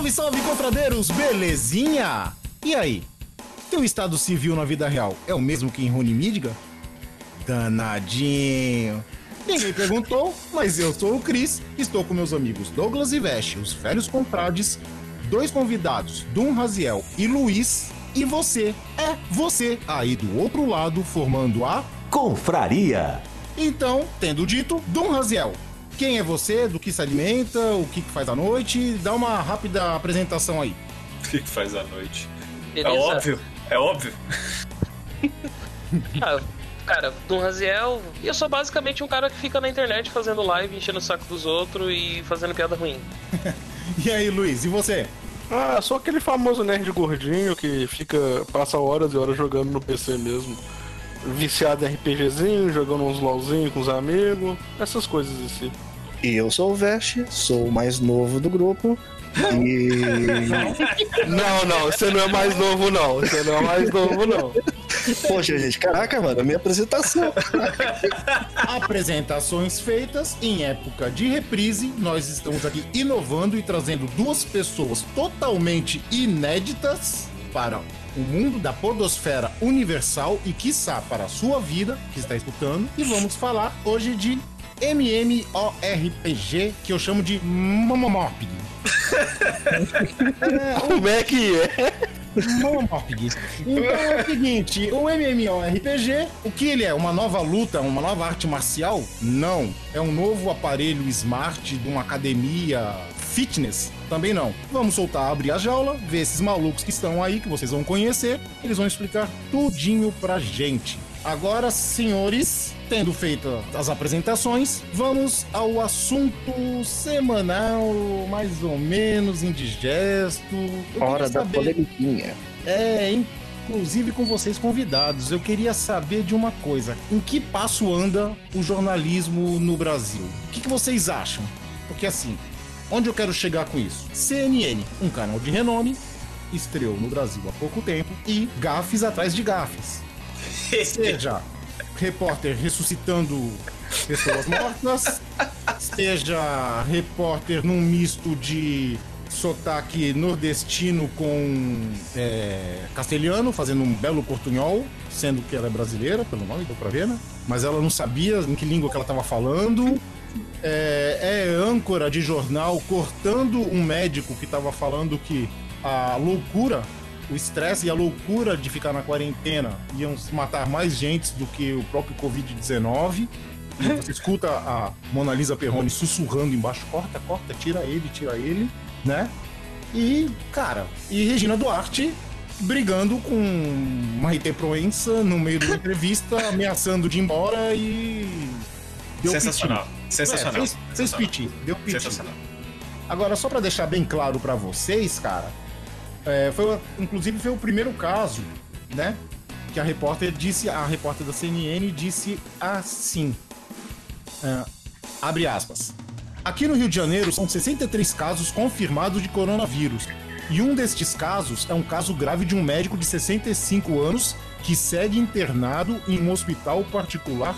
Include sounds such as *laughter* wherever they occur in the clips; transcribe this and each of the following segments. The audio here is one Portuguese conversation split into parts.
Salve, salve, confradeiros! Belezinha? E aí? Teu estado civil na vida real é o mesmo que em Rony Midga? Danadinho! Ninguém perguntou, mas eu sou o Cris, estou com meus amigos Douglas e Veste, os velhos confrades, dois convidados, Dum Raziel e Luiz, e você, é você, aí do outro lado, formando a Confraria. Então, tendo dito, Dum Raziel, quem é você, do que se alimenta, o que, que faz à noite. Dá uma rápida apresentação aí. O que, que faz à noite? Beleza. É óbvio, é óbvio. ah, cara, Dom Raziel, e eu sou basicamente um cara que fica na internet fazendo live, enchendo o saco dos outros e fazendo piada ruim. *laughs* e aí, Luiz, e você? Ah, sou aquele famoso nerd gordinho que fica, passa horas e horas jogando no PC mesmo. Viciado em RPGzinho, jogando uns LOLzinho com os amigos, essas coisas assim. E eu sou o Veste, sou o mais novo do grupo. E. *laughs* não, não, você não é mais novo, não. Você não é mais novo, não. Poxa, gente, caraca, mano, a minha apresentação. *laughs* Apresentações feitas em época de reprise. Nós estamos aqui inovando e trazendo duas pessoas totalmente inéditas para o mundo da podosfera universal e, quiçá, para a sua vida, que está escutando. E vamos falar hoje de MMORPG, que eu chamo de Momomorpg. *laughs* Como é que é? Momomorpg. Então é o seguinte, o MMORPG, o que ele é? Uma nova luta, uma nova arte marcial? Não. É um novo aparelho smart de uma academia fitness? Também não. Vamos soltar, abrir a jaula, ver esses malucos que estão aí, que vocês vão conhecer. Eles vão explicar tudinho pra gente. Agora, senhores, tendo feito as apresentações, vamos ao assunto semanal, mais ou menos indigesto. Eu Hora da polemiquinha. É, inclusive com vocês convidados. Eu queria saber de uma coisa: em que passo anda o jornalismo no Brasil? O que, que vocês acham? Porque assim, onde eu quero chegar com isso? CNN, um canal de renome, estreou no Brasil há pouco tempo e gafes atrás de gafes. *laughs* Seja repórter ressuscitando pessoas mortas, seja repórter num misto de sotaque nordestino com é, castelhano, fazendo um belo portunhol, sendo que ela é brasileira, pelo nome, deu pra ver, né? Mas ela não sabia em que língua que ela tava falando. É, é âncora de jornal cortando um médico que tava falando que a loucura o estresse e a loucura de ficar na quarentena iam matar mais gente do que o próprio Covid-19. Você escuta a Mona Lisa Perrone sussurrando embaixo: corta, corta, tira ele, tira ele, né? E, cara, e Regina Duarte brigando com Maite Proença no meio de uma entrevista, *laughs* ameaçando de ir embora e. Deu Sensacional. Piti. Sensacional. É, fez, fez piti, deu piti. Sensacional. Agora, só para deixar bem claro para vocês, cara, é, foi, inclusive foi o primeiro caso, né? Que a repórter disse, a repórter da CNN disse assim: É, abre aspas. Aqui no Rio de Janeiro são 63 casos confirmados de coronavírus. E um destes casos é um caso grave de um médico de 65 anos que segue internado em um hospital particular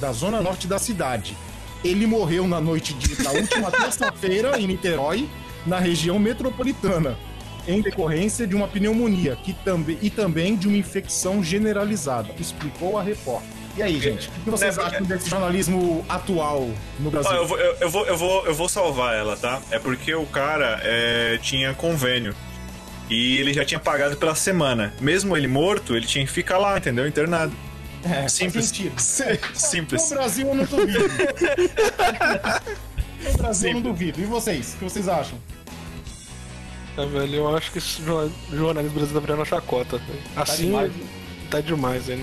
da zona norte da cidade. Ele morreu na noite de, da última *laughs* terça-feira em Niterói, na região metropolitana, em decorrência de uma pneumonia que também, e também de uma infecção generalizada, explicou a repórter. E aí, gente, o que vocês acham desse jornalismo atual no Brasil? Eu, vou, eu, eu vou, eu, vou, eu vou salvar ela, tá? É porque o cara é, tinha convênio. E ele já tinha pagado pela semana. Mesmo ele morto, ele tinha que ficar lá, entendeu? Internado. É, Simples. sentido. *laughs* Simples. *laughs* No Brasil eu não duvido. no Brasil eu não duvido. E vocês? O que vocês acham? É, velho, eu acho que esse jornal- jornalismo brasileiro tá virando chacota. velho. Assim, demais. tá demais, velho.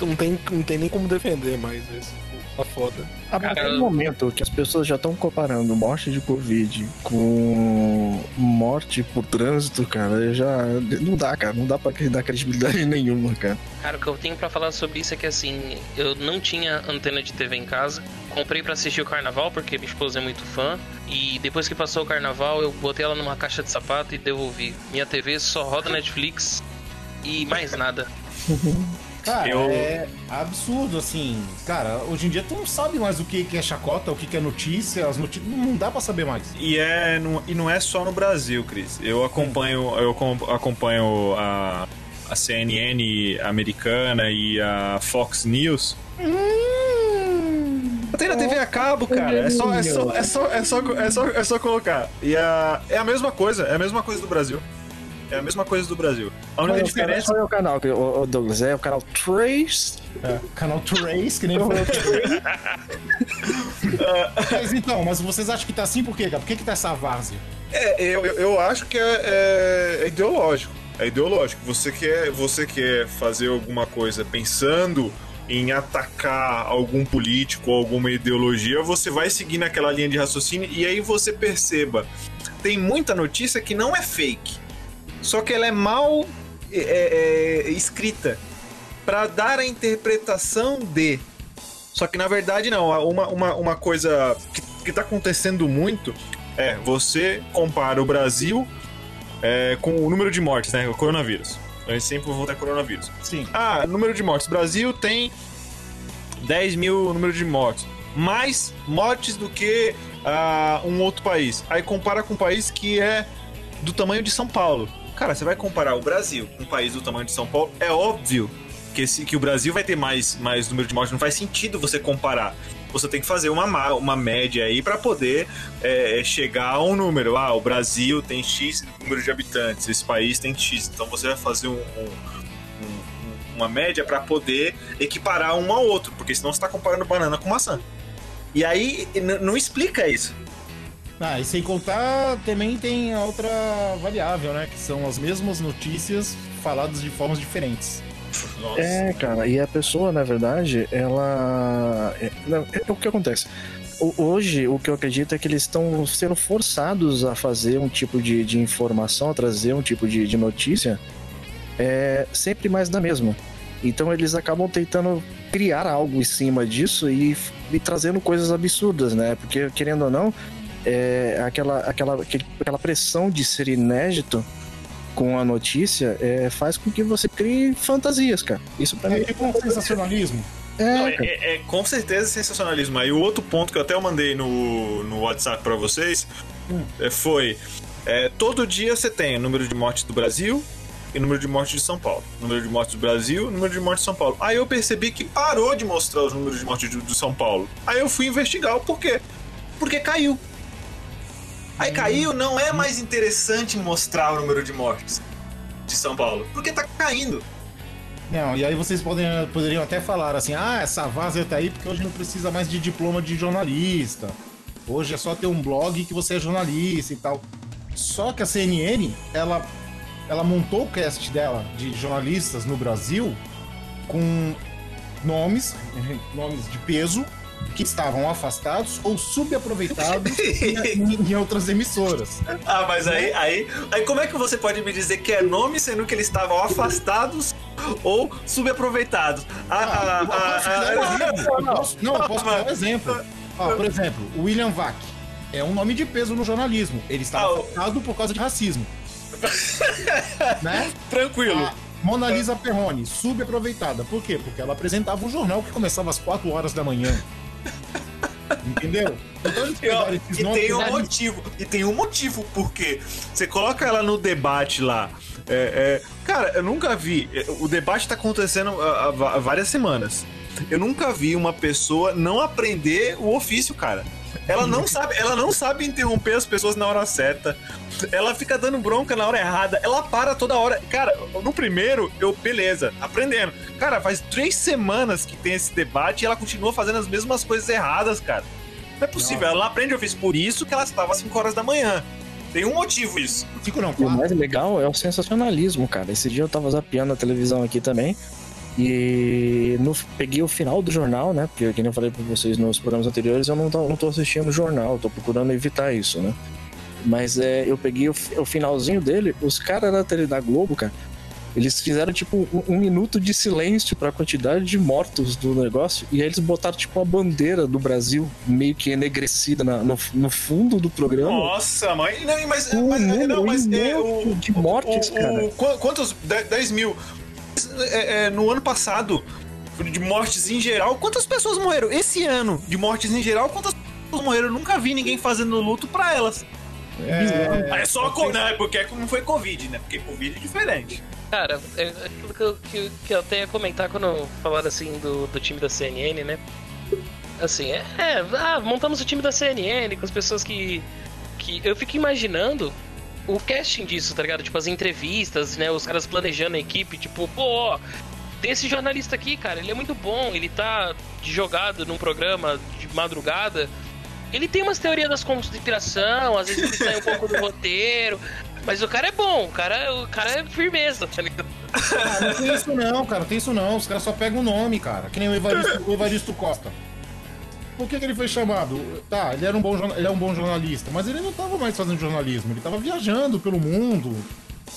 Não, não tem, não tem nem como defender mais isso. Tá foda. A partir do momento que as pessoas já estão comparando morte de Covid com morte por trânsito, cara, já. Não dá, cara. Não dá pra dar credibilidade *laughs* nenhuma, cara. Cara, o que eu tenho pra falar sobre isso é que assim, eu não tinha antena de TV em casa. Comprei pra assistir o carnaval porque minha esposa é muito fã. E depois que passou o carnaval, eu botei ela numa caixa de sapato e devolvi. Minha TV só roda Netflix e mais nada. *laughs* Cara, Eu- é absurdo, assim. Cara, hoje em dia tu não sabe mais o que que é chacota, o que que é notícia, as notícias. Não dá pra saber mais. E, é, não, e não é só no Brasil, Cris. Eu acompanho, eu com- acompanho a, a CNN americana e a Fox News. Tem na TV a cabo, cara. É só, é só, é só, é só, é só, é só colocar. E a, é a mesma coisa, é a mesma coisa do Brasil. É a mesma coisa do Brasil. A única é o canal- diferença. Qual é o canal, que- ô, ô, Douglas? É o canal Trace? É, canal Trace, que nem falou. *laughs* mas então, mas vocês acham que tá assim por quê, cara? Por que que tá essa várzea? É, eu, eu- eu acho que é, é- é ideológico. É ideológico. Você quer, você quer fazer alguma coisa pensando em atacar algum político ou alguma ideologia, você vai seguir naquela linha de raciocínio e aí você perceba. Tem muita notícia que não é fake. Só que ela é mal é, é, escrita para dar a interpretação de. Só que na verdade não. Uma, uma, uma coisa que, que tá acontecendo muito é, você compara o Brasil é, com o número de mortes, né? O coronavírus. A gente sempre vai voltar ao coronavírus. Sim. Ah, número de mortes. Brasil tem 10 mil número de mortes. Mais mortes do que ah, um outro país. Aí compara com um país que é do tamanho de São Paulo. Cara, você vai comparar o Brasil com um país do tamanho de São Paulo, é óbvio que, esse, que o Brasil vai ter mais, mais número de mortes. Não faz sentido você comparar. Você tem que fazer uma, ma- uma média aí para poder é, chegar a um número. Ah, o Brasil tem X número de habitantes, esse país tem X. Então você vai fazer um- um- um- uma média para poder equiparar um ao outro, porque senão você está comparando banana com maçã. E aí não explica isso. Ah, e sem contar, também tem a outra variável, né? Que são as mesmas notícias faladas de formas diferentes. Nossa. É, cara, e a pessoa, na verdade, ela. É, é o que acontece. O- Hoje, o que eu acredito é que eles estão sendo forçados a fazer um tipo de, de informação, a trazer um tipo de, de notícia, é, sempre mais da mesma. Então, eles acabam tentando criar algo em cima disso e, e trazendo coisas absurdas, né? Porque, querendo ou não, é, aquela, aquela, aquela pressão de ser inédito com a notícia é, faz com que você crie fantasias, cara. Isso pra mim É um sensacionalismo. Não, é, é, cara. é- é com certeza sensacionalismo. Aí o outro ponto que eu até mandei no, no WhatsApp pra vocês é, foi: é, todo dia você tem o número de mortes do Brasil e o número de mortes de São Paulo. Número de mortes do Brasil número de mortes de São Paulo. Aí eu percebi que parou de mostrar os números de mortes de, de São Paulo. Aí eu fui investigar o porquê. Porque caiu. Aí caiu, não é mais interessante mostrar o número de mortes de São Paulo. Porque tá caindo. Não, e aí vocês podem, poderiam até falar assim: ah, essa várzea tá aí porque hoje não precisa mais de diploma de jornalista. Hoje é só ter um blog que você é jornalista e tal. Só que a CNN, ela, ela montou o cast dela de jornalistas no Brasil com nomes, *laughs* nomes de peso, que estavam afastados ou subaproveitados em, em outras emissoras. Ah, mas aí, aí, aí como é que você pode me dizer que é nome, sendo que eles estavam afastados ou subaproveitados. A, a, Eu posso te dar um exemplo. Eu posso- Não, eu posso dar um exemplo. Ó, por exemplo, William Vac é um nome de peso no jornalismo. Ele está Ah, o- afetado por causa de racismo. *laughs* né? Tranquilo. A Mona Lisa Perrone, subaproveitada. Por quê? Porque ela apresentava um jornal que começava às 4 horas da manhã. Entendeu? Então E, e tem um motivo. E tem um motivo, porque você coloca ela no debate lá. é, é, cara, eu nunca vi. O debate tá acontecendo há, há várias semanas. Eu nunca vi uma pessoa não aprender o ofício, cara. Ela não sabe, ela não sabe interromper as pessoas na hora certa. Ela fica dando bronca na hora errada. Ela para toda hora. Cara, no primeiro, eu, beleza, aprendendo. Cara, faz três semanas que tem esse debate e ela continua fazendo as mesmas coisas erradas, cara. Não é possível, ela não aprende ofício. Por isso que ela estava às 5 horas da manhã. Tem um motivo isso. Cinco não, E o quatro. mais legal é o sensacionalismo, cara. Esse dia eu tava zapeando a televisão aqui também. E no, peguei o final do jornal, né? Porque, como eu falei pra vocês nos programas anteriores, eu não tô, não tô assistindo o jornal, tô procurando evitar isso, né? Mas é, eu peguei o, o finalzinho dele, os caras da da Globo, cara, eles fizeram tipo um, um minuto de silêncio pra quantidade de mortos do negócio, e aí eles botaram tipo a bandeira do Brasil meio que enegrecida na- no, no fundo do programa. Nossa, mãe. Não, mas, Um mas, não, mas é, o, de mortes, o- cara. o- qu- quantos? De- 10 mil. É, é, no ano passado, de mortes em geral, quantas pessoas morreram? Esse ano, de mortes em geral, quantas pessoas morreram? Eu nunca vi ninguém fazendo luto pra elas. É, só co- não, é porque não foi Covid, né? Porque Covid é diferente. Cara, é aquilo que eu, que, que eu até ia comentar quando falaram assim do, do time da CNN, né? Assim, é, é, ah, montamos o time da CNN com as pessoas que. que eu fico imaginando o casting disso, tá ligado? Tipo, as entrevistas, né? Os caras planejando a equipe, tipo, pô, tem esse jornalista aqui, cara, ele é muito bom, ele tá jogado num programa de madrugada. Ele tem umas teorias das conspiração, às vezes ele sai um pouco do roteiro. Mas o cara é bom, o cara, o cara é firmeza, tá ligado? Ah, não tem isso não, cara. Não tem isso não. Os caras só pegam o nome, cara. Que nem o Evaristo, o Evaristo Costa. Por que, que ele foi chamado? Tá, ele era um bom, ele é um bom jornalista, mas ele não tava mais fazendo jornalismo, ele tava viajando pelo mundo.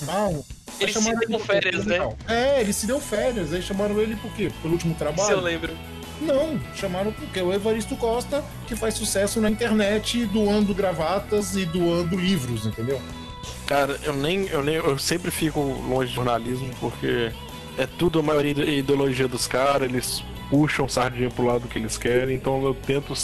Tal. Ele se chamaram deu quê? férias, né? É, ele se deu férias. Aí chamaram ele por quê? Pelo último Se eu trabalho? lembro. Não, chamaram porque é o Evaristo Costa, que faz sucesso na internet, doando gravatas e doando livros, entendeu? Cara, eu nem, eu nem. Eu sempre fico longe de jornalismo porque é tudo a maioria da ideologia dos caras, eles puxam sardinha pro lado que eles querem, então eu tento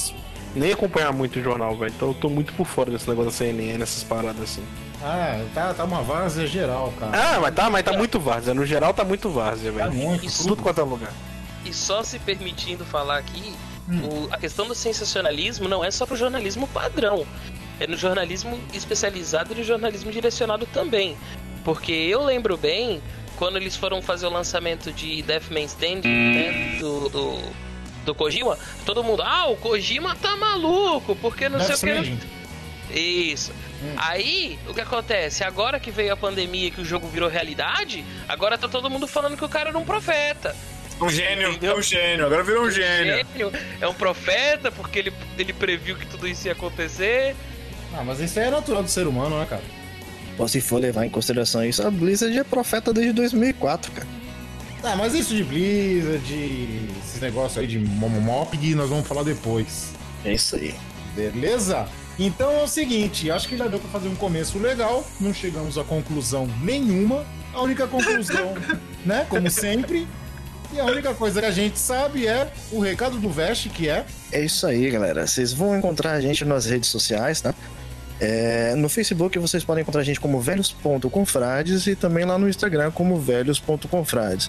nem acompanhar muito o jornal, velho. Então eu tô muito por fora desse negócio da CNN, essas paradas assim. Ah, tá, tá uma várzea geral, cara. Ah, mas tá, mas tá muito várzea. No geral tá muito várzea, Tá velho. muito. Isso. Tudo quanto é lugar. E só se permitindo falar aqui, Hum. o- a questão do sensacionalismo não é só pro jornalismo padrão. É no jornalismo especializado e no jornalismo direcionado também. Porque eu lembro bem quando eles foram fazer o lançamento de Deathman's Stand, né, do, do, do Kojima, todo mundo, ah, o Kojima tá maluco, porque não Death sei o que. Isso. Aí, o que acontece? Agora que veio a pandemia e que o jogo virou realidade, agora tá todo mundo falando que o cara era um profeta. Um gênio, Entendeu? é um gênio, agora virou um gênio. Gênio, É um profeta porque ele, ele previu que tudo isso ia acontecer. Ah, mas isso aí é natural do ser humano, né, cara? Pô, se for levar em consideração isso, a Blizzard é profeta desde 2004, cara. Ah, mas isso de Blizzard, de esses negócios aí de Momomopg, nós vamos falar depois. É isso aí. Beleza? Então é o seguinte, acho que já deu pra fazer um começo legal, não chegamos a conclusão nenhuma. A única conclusão, *laughs* né, como sempre, e a única coisa que a gente sabe é o recado do Vest, que é É isso aí, galera. Vocês vão encontrar a gente nas redes sociais, tá? É, no Facebook vocês podem encontrar a gente como velhos.confrades e também lá no Instagram como velhos.confrades.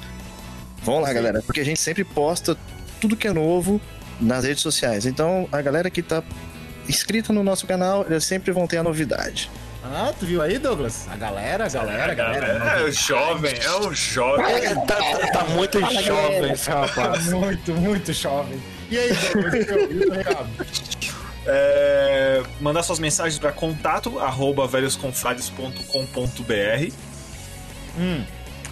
Vão lá, galera, porque a gente sempre posta tudo que é novo nas redes sociais. Então, a galera que tá inscrita no nosso canal, eles sempre vão ter a novidade. Ah, tu viu aí, Douglas? A galera, a galera, a galera. É, o jovem, é um jovem. Tá, tá- tá muito jovem esse rapaz. Muito, muito jovem. E aí, Douglas, o- o recado? É, mandar suas mensagens para contato arroba velhosconfrades.com.br Hum,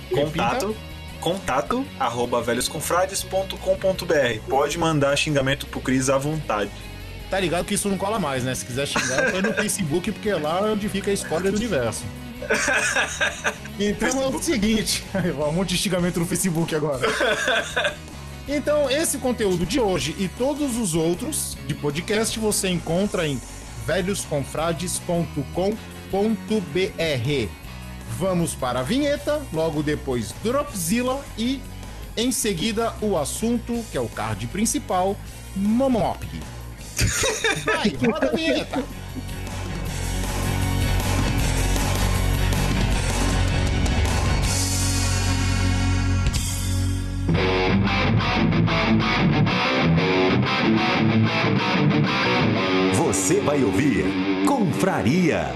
contato contato arroba velhosconfrades.com.br pode mandar xingamento pro Cris à vontade tá ligado que isso não cola mais, né? Se quiser xingar, foi no Facebook, porque é lá onde fica a história do universo. *laughs* Então é o seguinte, *laughs* um monte de xingamento no Facebook agora. *laughs* Então, esse conteúdo de hoje e todos os outros de podcast você encontra em velhosconfrades.com.br. Vamos para a vinheta, logo depois Dropzilla e em seguida o assunto, que é o card principal, Momop. *laughs* Vai, roda a vinheta. Você vai ouvir Confraria.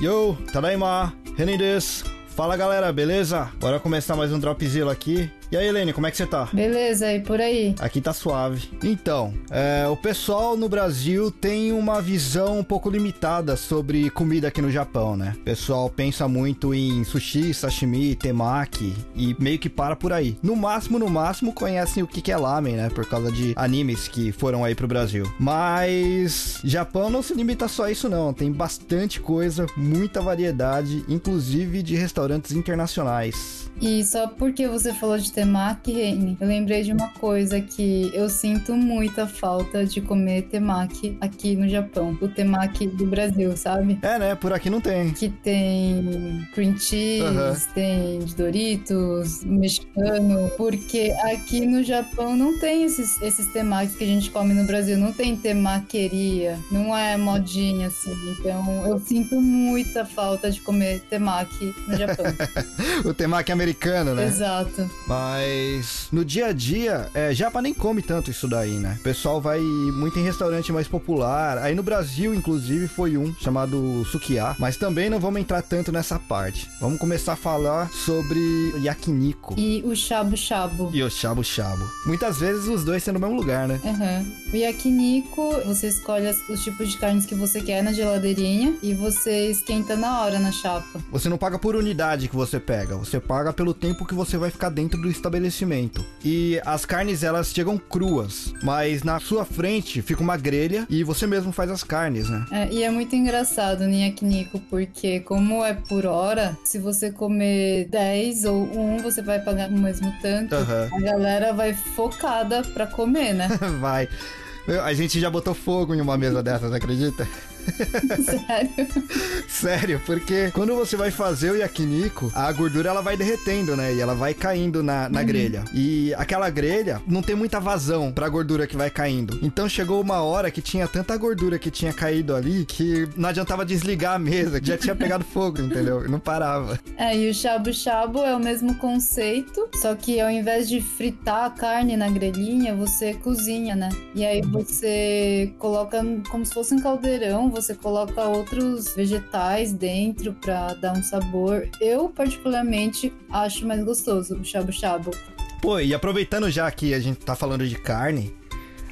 Yo, Tadaima, Renin desu. Fala galera, beleza? Bora começar mais um Dropzilla aqui. E aí, Helene, como é que você tá? Beleza, e por aí? Aqui tá suave. Então, é, o pessoal no Brasil tem uma visão um pouco limitada sobre comida aqui no Japão, né? O pessoal pensa muito em sushi, sashimi, temaki e meio que para por aí. No máximo, no máximo, conhecem o que é lamen, né? Por causa de animes que foram aí pro Brasil. Mas Japão não se limita só a isso, não. Tem bastante coisa, muita variedade, inclusive de restaurantes internacionais. E só porque você falou de temaki, Reni, eu lembrei de uma coisa que eu sinto muita falta de comer temaki aqui no Japão. O temaki do Brasil, sabe? É, né? Por aqui não tem. Que tem cream cheese, Aham. tem Doritos, mexicano. Porque aqui no Japão não tem esses, esses temakis que a gente come no Brasil. Não tem temaqueria. Não é modinha assim. Então eu sinto muita falta de comer temaki no Japão. *laughs* O temaki americano, né? Exato. Mas no dia a dia, é, Japa nem come tanto isso daí, né? O pessoal vai muito em restaurante mais popular. Aí no Brasil, inclusive, foi um chamado Sukiá. Mas também não vamos entrar tanto nessa parte. Vamos começar a falar sobre o yakiniku E o shabu shabu. e o shabu shabu. Muitas vezes os dois têm no mesmo lugar, né? Aham. O yakiniku, você escolhe os tipos de carnes que você quer na geladeirinha e você esquenta na hora na chapa. Você não paga por unidade que você pega, você paga pelo tempo que você vai ficar dentro do estabelecimento. E as carnes elas chegam cruas, mas na sua frente fica uma grelha e você mesmo faz as carnes, né? É, e é muito engraçado no yakiniku, porque como é por hora, se você comer 10 ou 1, você vai pagar o mesmo tanto. Aham. A galera vai focada pra comer, né? *laughs* Vai. A gente já botou fogo em uma mesa dessas, acredita? Sério. Sério, porque quando você vai fazer o yakiniku, a gordura ela vai derretendo, né? E ela vai caindo na, na grelha. E aquela grelha não tem muita vazão pra gordura que vai caindo. Então chegou uma hora que tinha tanta gordura que tinha caído ali que não adiantava desligar a mesa, que já tinha pegado fogo, entendeu? E não parava. É, e o shabu shabu é o mesmo conceito, só que ao invés de fritar a carne na grelhinha, você cozinha, né? E aí você coloca como se fosse um caldeirão, você coloca outros vegetais dentro pra dar um sabor. Eu, particularmente, acho mais gostoso o shabu shabu. Pô, e aproveitando já que a gente tá falando de carne,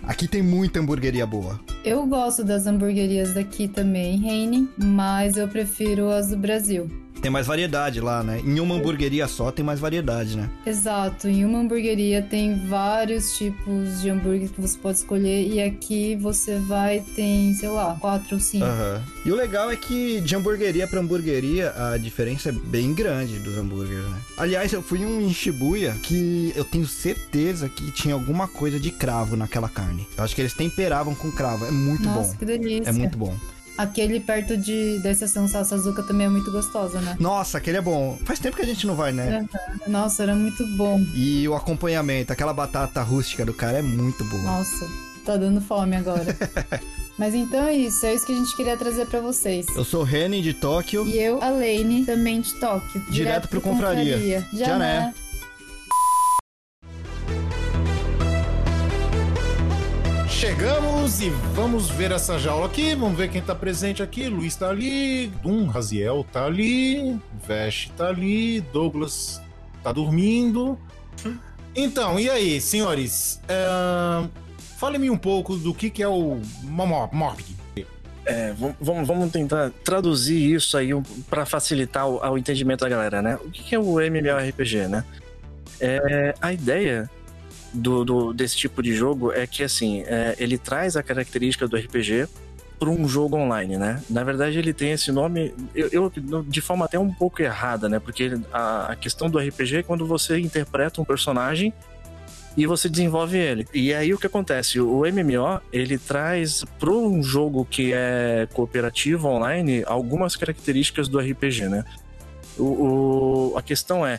aqui tem muita hamburgueria boa. Eu gosto das hamburguerias daqui também, Reine, mas eu prefiro as do Brasil. Tem mais variedade lá, né? Em uma hamburgueria só tem mais variedade, né? Exato, em uma hamburgueria tem vários tipos de hambúrguer que você pode escolher e aqui você vai tem, sei lá, quatro ou cinco. Aham. E o legal é que de hamburgueria pra hamburgueria a diferença é bem grande dos hambúrgueres, né? Aliás, eu fui em um em Shibuya que eu tenho certeza que tinha alguma coisa de cravo naquela carne. Eu acho que eles temperavam com cravo. É muito Nossa, bom. que delícia. É muito bom. Aquele perto de, da estação Sassazuka também é muito gostosa, né? Nossa, aquele é bom. Faz tempo que a gente não vai, né? Nossa, era muito bom. E o acompanhamento, aquela batata rústica do cara é muito boa. Nossa, tá dando fome agora. *laughs* Mas então é isso, é isso que a gente queria trazer pra vocês. Eu sou o de Tóquio. E eu, a Lane, também de Tóquio. Direto pro Confraria. Já, Já Chegamos e vamos ver essa jaula aqui. Vamos ver quem tá presente aqui. Luiz tá ali, Dum Raziel tá ali, Vesh tá ali, Douglas tá dormindo. Então, e aí, senhores? É... Fale-me um pouco do que, que é o Momop. É, vam- vamos, vamos tentar traduzir isso aí para facilitar o, o entendimento da galera, né? O que que é o MMORPG, né? É, a ideia do, do- desse tipo de jogo é que, assim, é, ele traz a característica do RPG, para um jogo online, né? Na verdade, ele tem esse nome, eu, eu- de forma até um pouco errada, né? Porque a, a questão do RPG é quando você interpreta um personagem e você desenvolve ele. E aí o que acontece? O MMO, ele traz para um jogo que é cooperativo online algumas características do RPG, né? O, o- a questão é,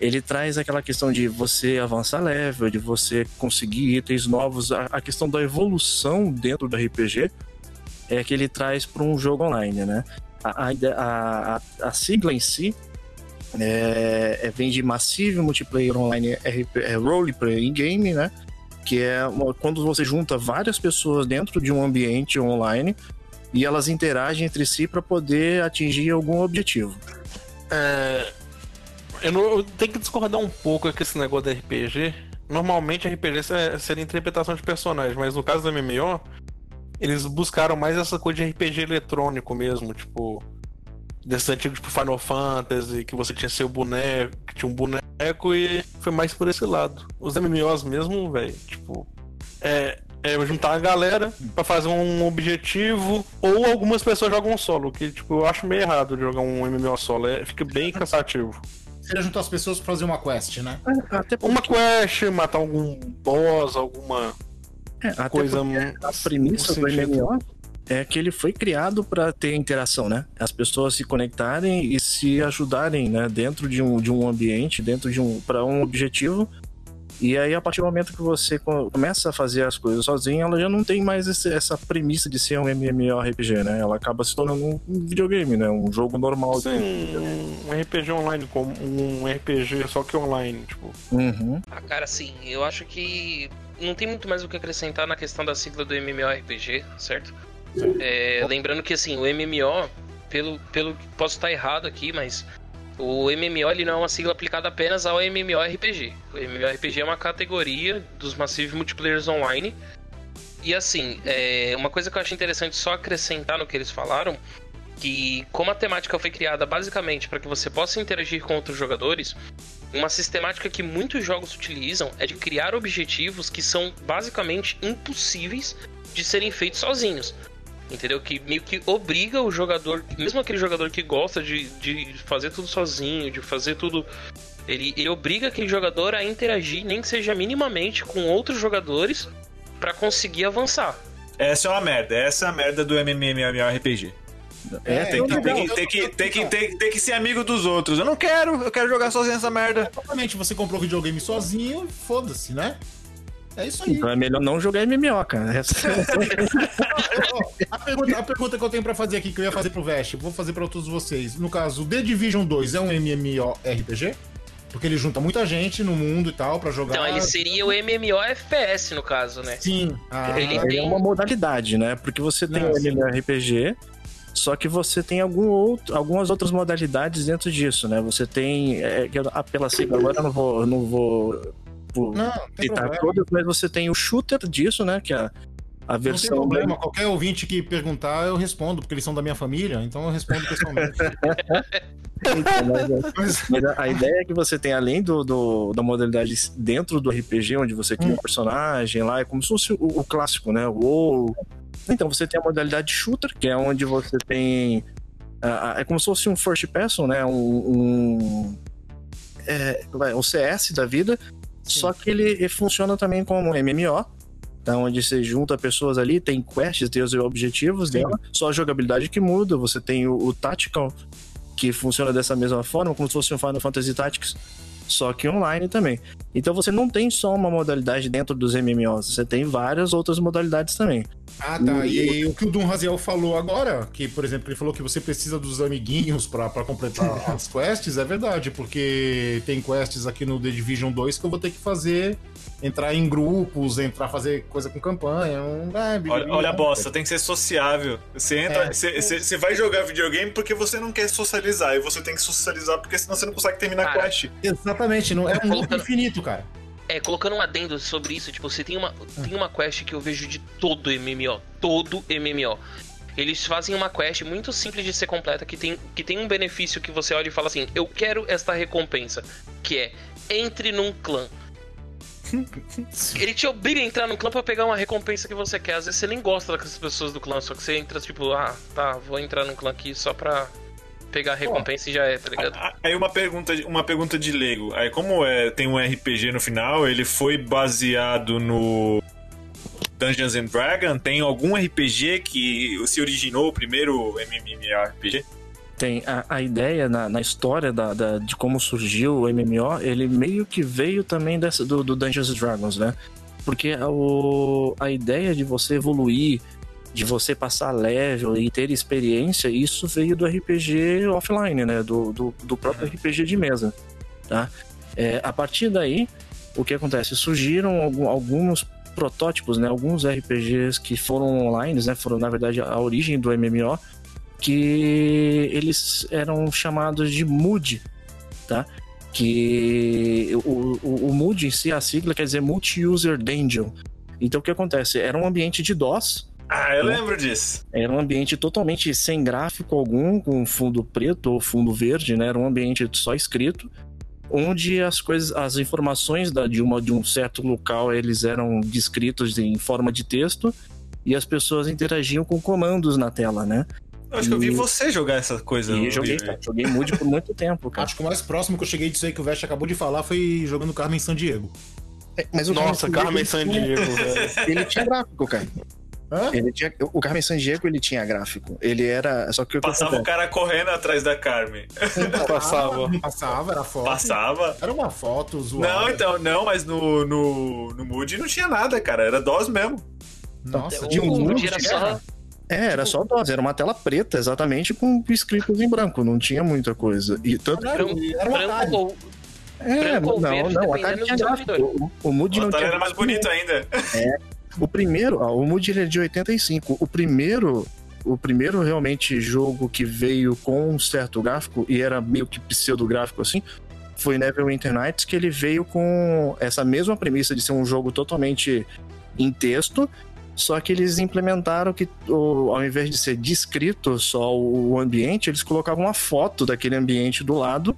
ele traz aquela questão de você avançar level, de você conseguir itens novos, a, a questão da evolução dentro do RPG é que ele traz para um jogo online, né? A, a, a, sigla em si é, é- vem de Massive Multiplayer Online RP, é Game, né? Que é uma- quando você junta várias pessoas dentro de um ambiente online e elas interagem entre si para poder atingir algum objetivo. É, eu, não- eu tenho que discordar um pouco com esse negócio da RPG. Normalmente RPG é- seria interpretação de personagens, mas no caso do MMO, eles buscaram mais essa coisa de RPG eletrônico mesmo, tipo. Desse antigo tipo Final Fantasy, que você tinha seu boneco, que tinha um boneco e foi mais por esse lado. Os MMOs mesmo, velho, tipo. É, é juntar a galera pra fazer um objetivo, ou algumas pessoas jogam solo, que tipo, eu acho meio errado de jogar um MMO solo, é, fica bem cansativo. Seria juntar as pessoas pra fazer uma quest, né? Até Uma quest, matar algum boss, alguma É, até coisa. porque a premissa do MMO é que ele foi criado para ter interação, né? As pessoas se conectarem e se ajudarem, né? Dentro de um, de um ambiente, dentro de um para um objetivo. E aí, a partir do momento que você co- começa a fazer as coisas sozinho, ela já não tem mais esse- essa premissa de ser um MMORPG, né? Ela acaba se tornando um videogame, né? Um jogo normal. Sim, um RPG online, como um RPG só que online, tipo. Uhum. Ah, cara, assim, eu acho que não tem muito mais o que acrescentar na questão da sigla do MMORPG, certo? É, lembrando que, assim, o MMO, pelo, pelo posso estar errado aqui, mas o MMO ele não é uma sigla aplicada apenas ao MMORPG. O MMORPG é uma categoria dos Massive Multiplayers Online. E assim, é, uma coisa que eu acho interessante só acrescentar no que eles falaram, que como a temática foi criada basicamente para que você possa interagir com outros jogadores, uma sistemática que muitos jogos utilizam é de criar objetivos que são basicamente impossíveis de serem feitos sozinhos. Entendeu? Que meio que obriga o jogador, mesmo aquele jogador que gosta de, de fazer tudo sozinho, de fazer tudo. Ele, ele obriga aquele jogador a interagir, nem que seja minimamente, com outros jogadores para conseguir avançar. Essa é uma merda. Essa é a merda do MMORPG. É, tem, que, tem, que, tem, que, tem, que, tem, tem que ser amigo dos outros. Eu não quero, eu quero jogar sozinho essa merda. Exatamente, você comprou o videogame sozinho, foda-se, né? É isso aí. Então é melhor não jogar MMO, cara. Essa- *laughs* a, pergunta, a pergunta que eu tenho pra fazer aqui, que eu ia fazer pro Vest, vou fazer pra todos vocês. No caso, The Division 2 é um MMORPG? Porque ele junta muita gente no mundo e tal pra jogar. Então ele seria o MMOFPS no caso, né? Sim. Ah, Ele Ele tem- é uma modalidade, né? Porque você tem o. MMORPG, só que você tem algum outro, algumas outras modalidades dentro disso, né? Você tem. É, ah, pela sigla, agora eu não vou. eu Não vou vou Não, não tem citar problema. todas, mas você tem o shooter disso, né? Que é a, a Não tem versão. problema, qualquer ouvinte que perguntar, eu respondo, porque eles são da minha família, então eu respondo pessoalmente. *laughs* Mas, mas a, a ideia é que você tem, além do, do- da modalidade dentro do RPG, onde você cria um personagem lá, é como se fosse o, o clássico, né? O WoW. Então, você tem a modalidade shooter, que é onde você tem. ah, é como se fosse um first person, né? Um. um é, um CS da vida. Só que ele, funciona também como MMO. Então, onde você junta pessoas ali, tem quests, tem os objetivos dela, só a jogabilidade que muda. Você tem o, o Tactical, que funciona dessa mesma forma, como se fosse um Final Fantasy Tactics, só que online também. Então você não tem só uma modalidade dentro dos MMOs, você tem várias outras modalidades também. Ah, tá. E, o que o Dum Raziel falou agora, que, por exemplo, ele falou que você precisa dos amiguinhos pra, pra completar *laughs* as quests, é verdade, porque tem quests aqui no The Division 2 que eu vou ter que fazer, entrar em grupos, entrar fazer coisa com campanha. Um, ah, Olha, olha a bosta, tem que ser sociável. Você entra, É. você, você- você vai jogar videogame porque você não quer socializar. E você tem que socializar porque senão você não consegue terminar a quest. Exatamente, não, é um loop infinito, cara. É, colocando um adendo sobre isso, tipo, você tem uma, tem uma quest que eu vejo de todo MMO. Todo MMO. Eles fazem uma quest muito simples de ser completa, que tem, que tem um benefício que você olha e fala assim, eu quero esta recompensa. Que é, entre num clã. *laughs* Ele te obriga a entrar no clã pra pegar uma recompensa que você quer. Às vezes você nem gosta das pessoas do clã, só que você entra tipo, ah, tá, vou entrar no clã aqui só pra pegar a recompensa e já é, tá ligado? Aí uma pergunta, uma pergunta de leigo. Aí como é, tem um RPG no final, ele foi baseado no Dungeons and Dragons? Tem algum RPG que se originou o primeiro MMORPG? Tem a, a ideia na, na história da, da- de como surgiu o MMO, ele meio que veio também dessa, do, do Dungeons and Dragons, né? Porque o, a ideia de você evoluir, de você passar level e ter experiência, isso veio do RPG offline, né? Do, do, do próprio RPG de mesa, tá? É, a partir daí, o que acontece? Surgiram alguns protótipos, né? Alguns RPGs que foram online, né? Foram, na verdade, a origem do MMO, que eles eram chamados de MUD, tá? Que o, o, o MUD em si, a sigla quer dizer Multi-User Dungeon. Então o que acontece? Era um ambiente de DOS, Ah, eu lembro disso. era um ambiente totalmente sem gráfico algum, com fundo preto ou fundo verde, né? Era um ambiente só escrito, onde as coisas, as informações da, de, uma, de um certo local eles eram descritos em forma de texto e as pessoas interagiam com comandos na tela, né? Eu acho que eu vi E- você jogar essa coisa. E joguei, cara, joguei Mood por muito tempo, *laughs* cara. Acho que o mais próximo que eu cheguei disso aí que o Vest acabou de falar foi jogando Carmen San Diego. É, Mas o Nossa, Carmen Sandiego Sandiego, velho. *laughs* Ele tinha gráfico, cara. Hã? Ele tinha, o Carmen Sandiego ele tinha gráfico. Ele era. Só que Passava o cara correndo atrás da Carmen. Passava. Não passava, era foto. Passava. Era uma foto zoada. Não, então, não, mas no, no, no Mood não tinha nada, cara. Era DOS mesmo. Nossa, tinha um Mood era de só-. É, era só dose, era uma tela preta, exatamente, com escritos em branco, não tinha muita coisa. E tanto Era, era um. Branco ou. É, branco ou não, verde, não, o Atari tinha gráfico. O, o Mood O não Atari tinha era mais bonito ainda. O primeiro, ó, o Mood ele é de 85. O primeiro, o primeiro realmente jogo que veio com um certo gráfico e era meio que pseudográfico assim, foi Neverwinter Nights, que ele veio com essa mesma premissa de ser um jogo totalmente em texto, só que eles implementaram que ao invés de ser descrito só o ambiente, eles colocavam uma foto daquele ambiente do lado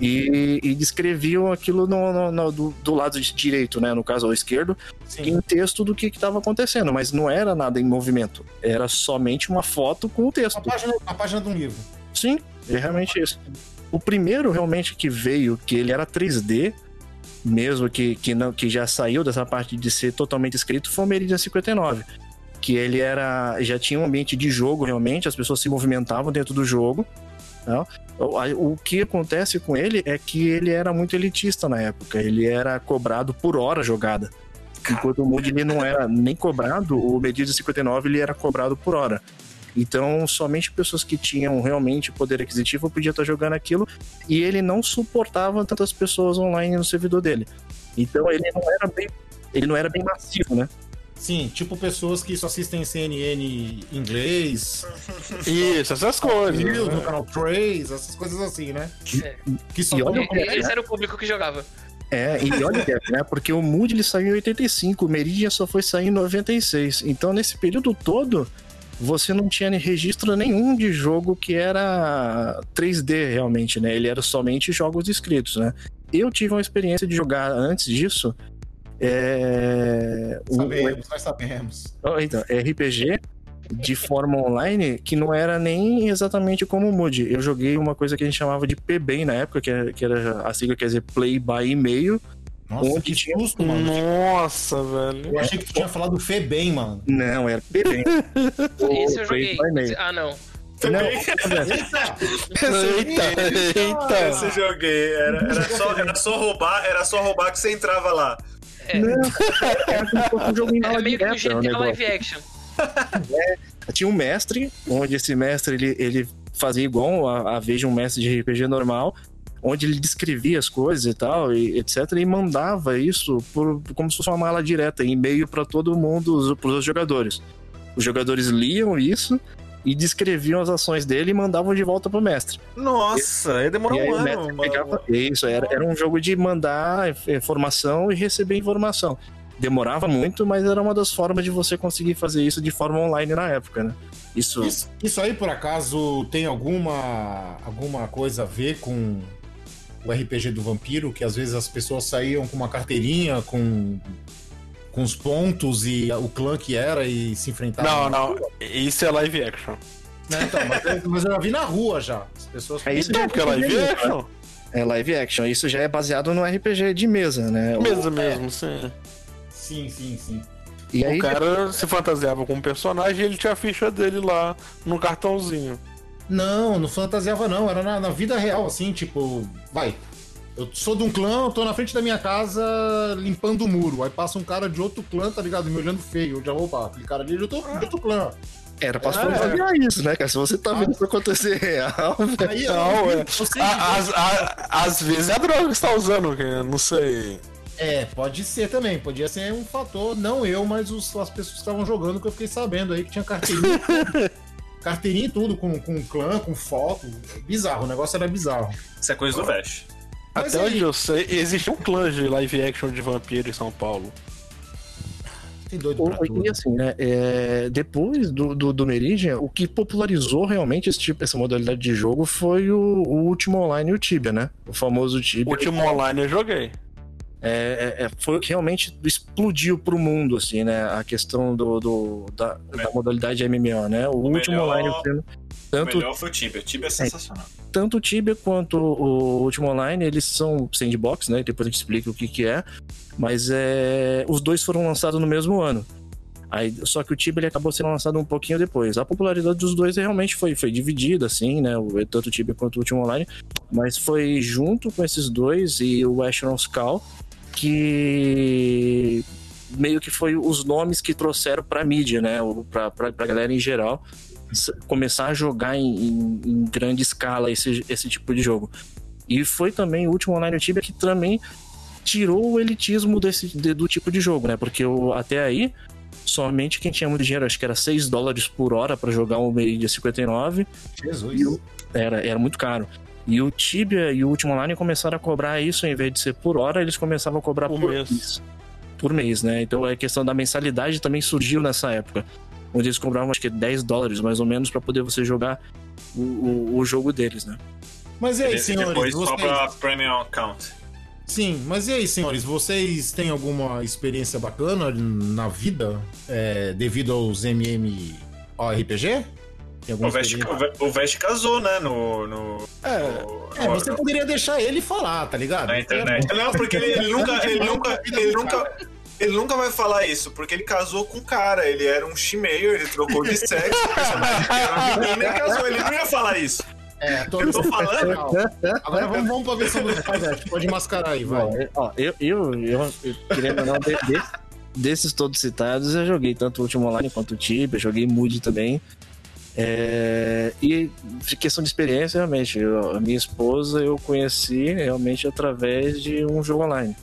e, e descreviam aquilo no, no- no- do, do lado direito, né? No caso, ao esquerdo, em texto do que estava acontecendo, mas não era nada em movimento. Era somente uma foto com o texto. Uma página, uma página de um livro. Sim, é realmente isso. O primeiro realmente que veio, que ele era 3D, mesmo que, que, não, que já saiu dessa parte de ser totalmente escrito, foi o Meridian 59. Que ele era. já tinha um ambiente de jogo realmente, as pessoas se movimentavam dentro do jogo. Tá? O, que acontece com ele é que ele era muito elitista na época, ele era cobrado por hora jogada. Enquanto o Mood ele não era nem cobrado, o Meridian 59 ele era cobrado por hora. Então, somente pessoas que tinham realmente poder aquisitivo podiam estar jogando aquilo e ele não suportava tantas pessoas online no servidor dele. Então, ele não era bem, ele não era bem massivo, né? Sim, tipo pessoas que só assistem CNN em inglês, Isso, essas coisas. News no né? canal 3, essas coisas assim, né? Que só E olha o que é, Esse era o público que jogava. É, e olha, Jeff, né? Porque o Mood ele saiu em 85, o Meridian só foi sair em 96. Então, nesse período todo, você não tinha registro nenhum de jogo que era 3D realmente, né? Ele era somente jogos escritos, né? Eu tive uma experiência de jogar antes disso. É... um- Sabemos, nós sabemos. Então, RPG de forma online que não era nem exatamente como o Mood. Eu joguei uma coisa que a gente chamava de PBAM na época, que era, que era a sigla quer dizer Play by E-mail. Nossa, Onde que tinha- susto, mano. Nossa, velho. Eu achei que tu tinha falado Febem, mano. Não, era PBAM. *laughs* Esse eu joguei. Ah, não. Não, *laughs* Eita! Eita, Esse eu joguei. Era, era só, era só roubar, era só roubar que você entrava lá. É, não, era como se fosse um jogo em era aula meio que um GTA live action. Tinha um mestre, onde esse mestre ele, ele fazia igual a, a vez de um mestre de RPG normal, onde ele descrevia as coisas e tal, e etc, e mandava isso por, como se fosse uma mala direta, e-mail para todo mundo, para os jogadores. Os jogadores liam isso e descreviam as ações dele e mandavam de volta pro mestre. Nossa, aí demorou e aí um ano. pegava isso, era, era um jogo de mandar inf- informação e receber informação. Demorava muito, mas era uma das formas de você conseguir fazer isso de forma online na época, né? Isso, Isso, isso aí, por acaso, tem alguma, alguma coisa a ver com o RPG do vampiro, que às vezes as pessoas saíam com uma carteirinha com, com os pontos e o clã que era e se enfrentavam. Não, não. Isso é live action. Né, então, mas, mas eu já vi na rua já. As pessoas É isso Então, porque é live action. É live action. Isso já é baseado no RPG de mesa, né? Mesa mesmo, sim. Sim, sim, sim. E aí, o cara se fantasiava com um personagem e ele tinha a ficha dele lá no cartãozinho. Não, não fantasiava não, era na, na vida real, assim, tipo, vai. Eu sou de um clã, eu tô na frente da minha casa limpando o muro. Aí passa um cara de outro clã, tá ligado? Me olhando feio. Eu já, opa, aquele cara ali é de outro, de outro clã. era pra É. fantasiar isso, né, cara? Se você tá vendo isso acontecer real, velho. Aí, eu Não, é. Às, a- às vezes é a droga que você tá usando, que eu não sei. É, pode ser também. Podia ser um fator, não eu, mas os- as pessoas que estavam jogando, que eu fiquei sabendo aí que tinha carteirinha. *laughs* carteirinha e tudo, com, com clã, com foto. Bizarro, o negócio era bizarro. Isso é coisa do Vest. Mas Até aí- onde eu sei, existe um clã de live action de vampiro em São Paulo. Tem doido pra O- tudo. E assim, né? é, depois do, do, do Meridian, o que popularizou realmente esse tipo, essa modalidade de jogo foi o, o último online e o Tibia, né? O famoso O Tibia. último online eu joguei. É, é, é, foi o que realmente explodiu pro mundo, assim, né? A questão do, do- da, da modalidade MMO, né? O, último melhor- online, sendo- O tanto, melhor foi o Tibia. O Tibia é sensacional. tanto o Tibia quanto o último online, eles são sandbox, né? Depois a gente explica o que que é. Mas é, os dois foram lançados no mesmo ano. Aí, só que o Tibia ele acabou sendo lançado um pouquinho depois. A popularidade dos dois realmente foi, foi dividida, assim, né? Tanto o Tibia quanto o último online. Mas foi junto com esses dois e o Asheron's Call que meio que foi os nomes que trouxeram pra mídia, né? Pra, pra, pra galera em geral começar a jogar em, em- em grande escala esse, esse tipo de jogo. E foi também o último online Tibia que também tirou o elitismo desse, de- do tipo de jogo, né? Porque o- até aí, somente quem tinha muito dinheiro, acho que era 6 dólares por hora pra jogar um Meridia 59, Jesus. e o- era, era muito caro. E o Tibia e o Último Online começaram a cobrar isso, em vez de ser por hora, eles começavam a cobrar Por por, mês. mês. Por mês, né? Então a questão da mensalidade também surgiu nessa época. Onde eles cobravam acho que 10 dólares mais ou menos pra poder você jogar o, o, o jogo deles, né? Mas e aí, senhores? depois só Vocês... pra Premium Account. Sim, mas e aí, senhores? Vocês têm alguma experiência bacana na vida é, devido aos MMORPG? O Vest, o Vest casou, né? No. no É, no- É, você no- poderia deixar ele falar, tá ligado? na internet. Não, porque ele, ele *laughs* nunca. Ele nunca. Ele nunca. Ele nunca vai falar isso, porque ele casou com um cara, ele era um chimeio, ele trocou de sexo, o personagem era menina e casou, ele não ia falar isso. É, tô, Eu tô falando. Agora vamos, vamos pra versão do Spaghetti. Pode mascarar aí, vai. Ó, eu, eu, eu, eu querendo ou não, de- de- desses todos citados, eu joguei tanto o Último Online quanto o Tibia, joguei Mood também. É, e questão de experiência, realmente, eu- a minha esposa eu conheci realmente através de um jogo online.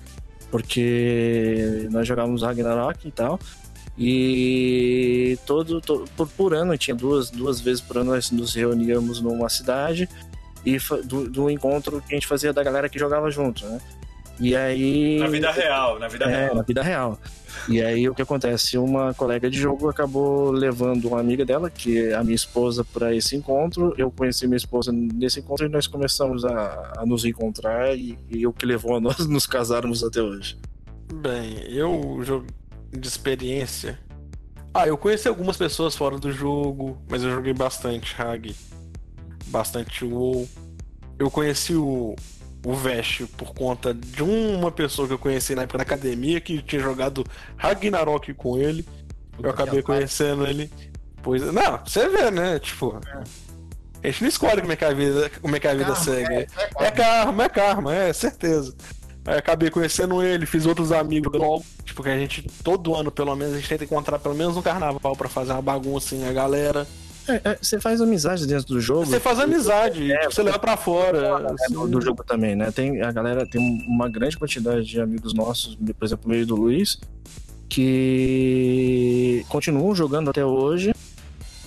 Porque nós jogávamos Ragnarok e tal. E todo, to- por, por ano, tinha duas, duas vezes por ano nós nos reuníamos numa cidade e do, do encontro que a gente fazia da galera que jogava junto, né? E aí. Na vida real, na vida É, real. na vida real. E aí o que acontece? Uma colega de jogo acabou levando uma amiga dela, que é a minha esposa, para esse encontro. Eu conheci minha esposa nesse encontro e nós começamos a, a nos encontrar e, e o que levou a nós *laughs* nos casarmos até hoje. Bem, eu jogo de experiência. Ah, eu conheci algumas pessoas fora do jogo, mas eu joguei bastante Hag, bastante WoW. Eu conheci o, o Vesh por conta de uma pessoa que eu conheci na época da academia que tinha jogado Ragnarok com ele. Eu acabei conhecendo ele. Pois não, você vê, né? Tipo, a gente não escolhe como é que a vida, como é que a vida Karma, segue. é, É karma, é karma, é certeza. Aí acabei conhecendo ele, fiz outros amigos logo. Tipo, que a gente, todo ano, pelo menos, a gente tenta encontrar pelo menos um carnaval pra fazer uma bagunça assim, a galera. É, é, você faz amizade dentro do jogo. Você faz amizade, É, tipo, você leva pra fora. É, assim. do jogo também, né? Tem, a galera tem uma grande quantidade de amigos nossos, por exemplo, meio do Luiz, que continuam jogando até hoje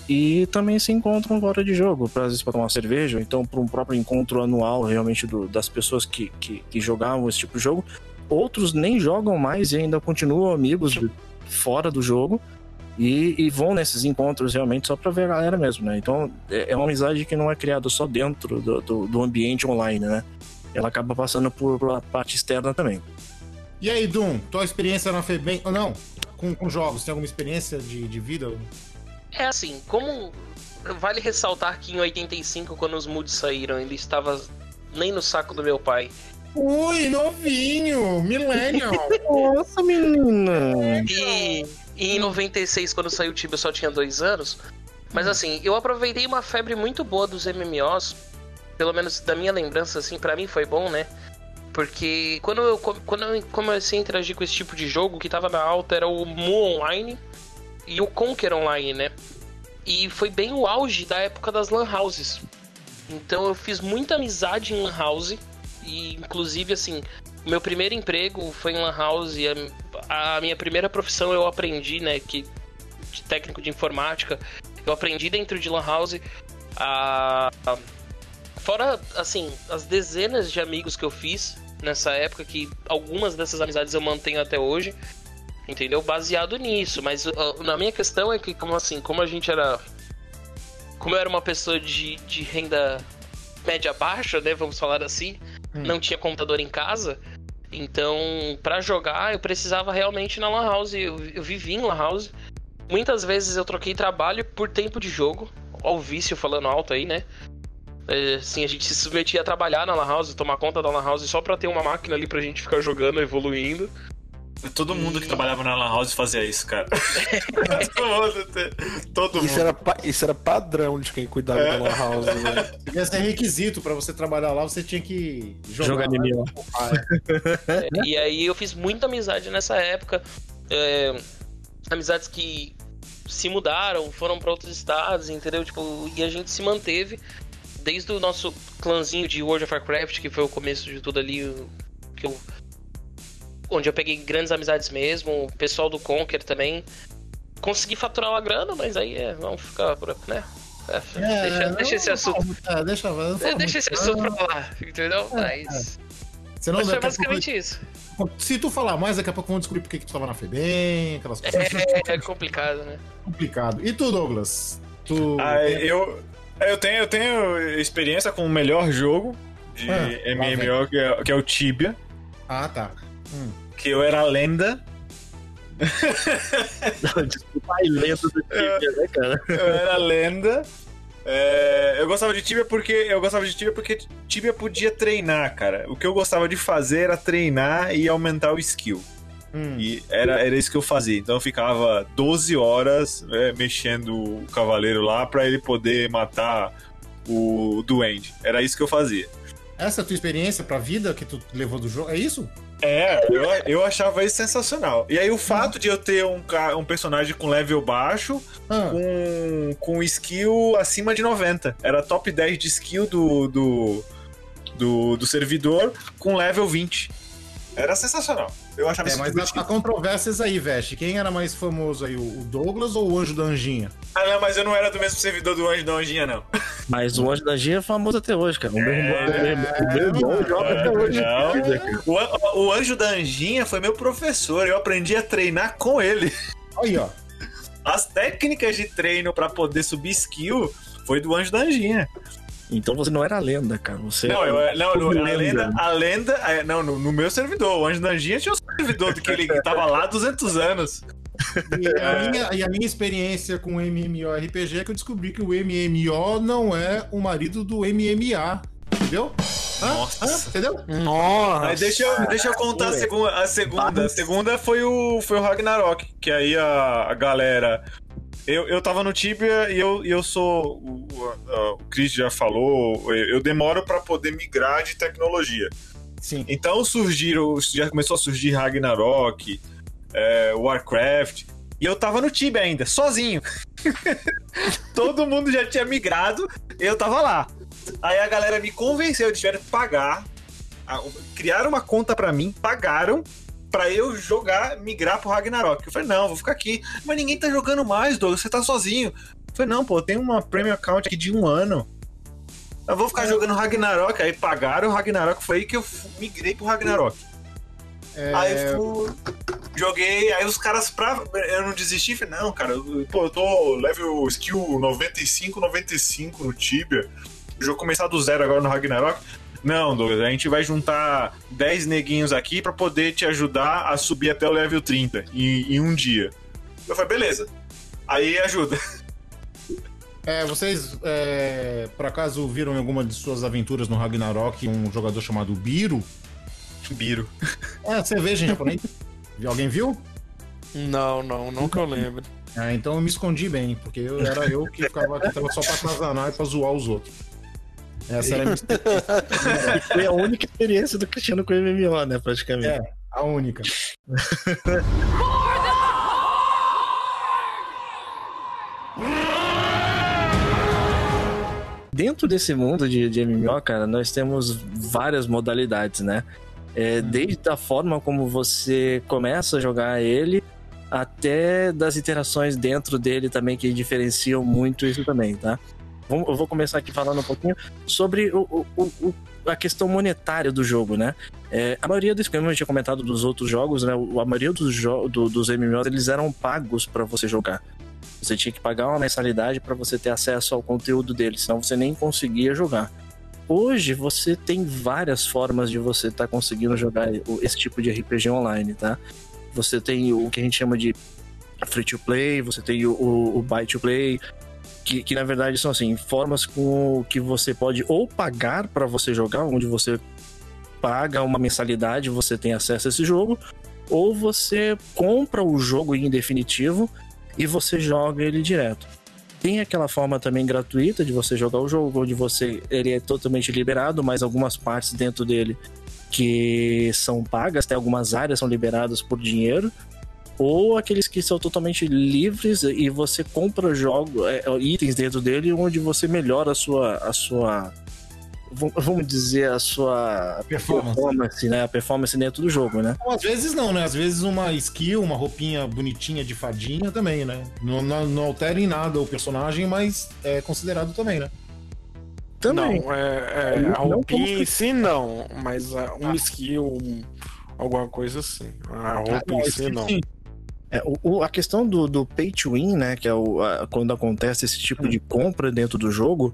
e também se encontram fora de jogo, pra, às vezes para tomar uma cerveja, ou então para um próprio encontro anual realmente do- das pessoas que, que, que jogavam esse tipo de jogo. Outros nem jogam mais e ainda continuam amigos de- fora do jogo. E, e vão nesses encontros realmente só pra ver a galera mesmo, né? Então é é uma amizade que não é criada só dentro do, do, do ambiente online, né? ela acaba passando por, por parte externa também. E aí, Dum, tua experiência na FEBEM, ou não, com, com jogos, tem alguma experiência de, de vida? É assim, como vale ressaltar que em 85, quando os moods saíram, ele estava nem no saco do meu pai. Ui, novinho, millennial. *laughs* Nossa, menina! E, e em 96, quando saiu o Tibia, eu só tinha dois anos. Mas assim, eu aproveitei uma febre muito boa dos MMOs. Pelo menos da minha lembrança, assim, para mim foi bom, né? Porque quando eu, quando eu comecei a interagir com esse tipo de jogo, o que tava na alta era o Mu Online e o Conquer Online, né? E foi bem o auge da época das Lan Houses. Então eu fiz muita amizade em Lan House. E inclusive, assim, meu primeiro emprego foi em Lan House. E a, a minha primeira profissão eu aprendi, né? Que, de técnico de informática. Eu aprendi dentro de Lan House a, a Fora, assim, as dezenas de amigos que eu fiz nessa época, que algumas dessas amizades eu mantenho até hoje, entendeu? Baseado nisso. Mas uh, na minha questão é que, como assim, como a gente era. Como eu era uma pessoa de, de renda média baixa, né? Vamos falar assim, hum. não tinha computador em casa. Então, para jogar, eu precisava realmente na Lan House. Eu, eu vivi em Lan House. Muitas vezes eu troquei trabalho por tempo de jogo. Olha o vício falando alto aí, né? Assim, a gente se submetia a trabalhar na Lan House, tomar conta da Lan House só pra ter uma máquina ali pra gente ficar jogando, evoluindo. Todo mundo que trabalhava na Lan House fazia isso, cara. *laughs* Todo isso mundo. Era, isso era padrão de quem cuidava é. da Lan House, né? Devia ser requisito pra você trabalhar lá, você tinha que jogar. Jogar MMO. É, *laughs* e aí eu fiz muita amizade nessa época. É, amizades que se mudaram, foram para outros estados, entendeu? Tipo, e a gente se manteve desde o nosso clãzinho de World of Warcraft, que foi o começo de tudo ali, que eu, onde eu peguei grandes amizades mesmo, o pessoal do Conquer também. Consegui faturar uma grana, mas aí é, vamos ficar por né? É, é, deixa, deixa esse assunto. É, deixa, é, deixa esse assunto pra lá, entendeu? É, mas. Você não mas foi basicamente pouco... isso. Se tu falar mais, daqui a pouco vamos descobrir por que tu tava na FEBEM, aquelas coisas. É, é complicado, né? Complicado. E tu, Douglas? Tu... Ah, eu, é, eu tenho, eu tenho experiência com o melhor jogo de ah, MMO, que é, que é, o Tibia. Ah, tá. Hum. Que eu era lenda. Desculpa, a lenda do Tibia, né, cara? Eu era lenda. É, eu gostava de Tibia porque eu gostava de Tibia porque Tibia podia treinar, cara. O que eu gostava de fazer era treinar e aumentar o skill. Hum. E era, era isso que eu fazia. Então eu ficava 12 horas é, mexendo o cavaleiro lá para ele poder matar o duende. Era isso que eu fazia. Essa é a tua experiência pra vida que tu levou do jogo? É isso? É, eu, eu achava isso sensacional. E aí o fato de eu ter um, um personagem com level baixo, ah. com, com skill acima de 90. Era top 10 de skill do, do, do, do servidor com level 20. Era sensacional. Eu achava é, mas há, controvérsias aí, Veste. Quem era mais famoso aí, o Douglas ou o Anjo da Anjinha? Ah, não, mas eu não era do mesmo servidor do Anjo da Anjinha, não. Mas o Anjo da Anjinha é famoso até hoje, cara. O meu irmão é, joga até hoje. O, o Anjo da Anjinha foi meu professor. Eu aprendi a treinar com ele. Aí, ó. As técnicas de treino para poder subir skill foi do Anjo da Anjinha. Então você não era lenda, cara. Você não, eu, não, a lenda, a lenda, é, não, no, no, meu servidor, o Anjo da Anjinha tinha um servidor do que ele tava lá há 200 anos. E a, minha, e a minha experiência com MMORPG é que eu descobri que o MMO não é o marido do MMA. Entendeu? Nossa. Ah, entendeu? Nossa. Aí deixa eu, deixa eu contar a segunda. A segunda, a segunda foi, o, foi o Ragnarok, que aí a, a galera eu, eu tava no Tibia e eu, eu sou. O, o, o Chris já falou, eu demoro para poder migrar de tecnologia. Sim. Então surgiram. Já começou a surgir Ragnarok, é, Warcraft. E eu tava no Tibia ainda, sozinho. *laughs* Todo mundo já tinha migrado, eu tava lá. Aí a galera me convenceu, eles tiveram que pagar. Criaram uma conta para mim, pagaram para eu jogar, migrar pro Ragnarok. Eu falei, não, vou ficar aqui. Mas ninguém tá jogando mais, Douglas, você tá sozinho. Eu falei, não, pô, tem uma premium account aqui de um ano. Eu vou ficar é. jogando Ragnarok. Aí pagaram o Ragnarok, foi aí que eu migrei pro Ragnarok. É... Aí fui, joguei, aí os caras, pra eu não desistir, falei, não, cara, pô, eu tô level skill 95, 95 no Tibia. O jogo começar do zero agora no Ragnarok. Não, Douglas, a gente vai juntar 10 neguinhos aqui pra poder te ajudar a subir até o level 30 em, em um dia. Eu falei, beleza. Aí ajuda. *laughs* É, vocês, é, por acaso, viram em alguma de suas aventuras no Ragnarok um jogador chamado Biro? Biro. É, cerveja em japonês. Alguém viu? Não, não, não que eu lembro. Ah, então eu me escondi bem, porque eu, era eu que ficava que tava só pra atazanar e pra zoar os outros. Essa era a minha *laughs* experiência. Foi a única experiência do Cristiano com MMO, né, praticamente. É, a única. Dentro desse mundo de, de MMO, cara, nós temos várias modalidades, né? É, desde a forma como você começa a jogar ele, até das interações dentro dele também, que diferenciam muito isso também, tá? Eu vou começar aqui falando um pouquinho sobre o, o- o- a questão monetária do jogo, né? É, a maioria dos, como eu tinha comentado dos outros jogos, né? A maioria dos, do- dos MMOs, eles eram pagos para você jogar. Você tinha que pagar uma mensalidade para você ter acesso ao conteúdo dele, senão você nem conseguia jogar. Hoje você tem várias formas de você estar conseguindo jogar esse tipo de RPG online, tá? Você tem o que a gente chama de free to play, você tem o, o, o buy to play, que, que na verdade são assim, formas com que você pode ou pagar para você jogar, onde você paga uma mensalidade, você tem acesso a esse jogo, ou você compra o jogo em definitivo e você joga ele direto. Tem aquela forma também gratuita de você jogar o jogo, onde você ele é totalmente liberado, mas algumas partes dentro dele que são pagas, tem algumas áreas são liberadas por dinheiro, ou aqueles que são totalmente livres e você compra jogos, é, itens dentro dele, onde você melhora a sua, a sua vamos dizer a sua Performance. performance, né? A performance dentro do jogo, né? Às vezes não, né? Às vezes uma skill, uma roupinha bonitinha de fadinha também, né? Não, não, não altera em nada o personagem, mas é considerado também, né? Também. Não, é, é, Não a roupinha em si não, mas ah, um skill, um- alguma coisa assim. A roupa não, em si não. sim. É, o- a questão do, do pay to win, né? Que é o, a- quando acontece esse tipo de compra dentro do jogo,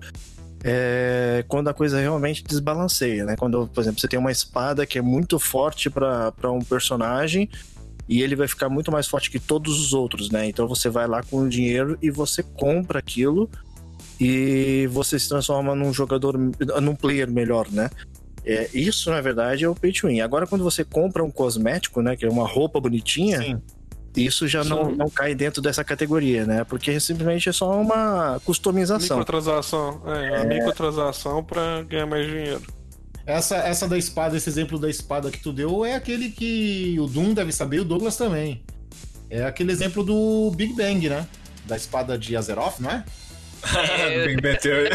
é quando a coisa realmente desbalanceia, né? Quando, por exemplo, você tem uma espada que é muito forte para um personagem e ele vai ficar muito mais forte que todos os outros, né? Então você vai lá com o dinheiro e você compra aquilo e você se transforma num jogador, num player melhor, né? É, isso, na verdade, é o pay to win. Agora, quando você compra um cosmético, né? Que é uma roupa bonitinha, Sim. Isso já não, não cai dentro dessa categoria, né? Porque simplesmente é só uma customização. Microtransação. É, a microtransação pra ganhar mais dinheiro. Essa, essa da espada, esse exemplo da espada que tu deu é aquele que o Doom deve saber e o Douglas também. É aquele exemplo do Big Bang, né? Da espada de Azeroth, não é? Big Bang Theory.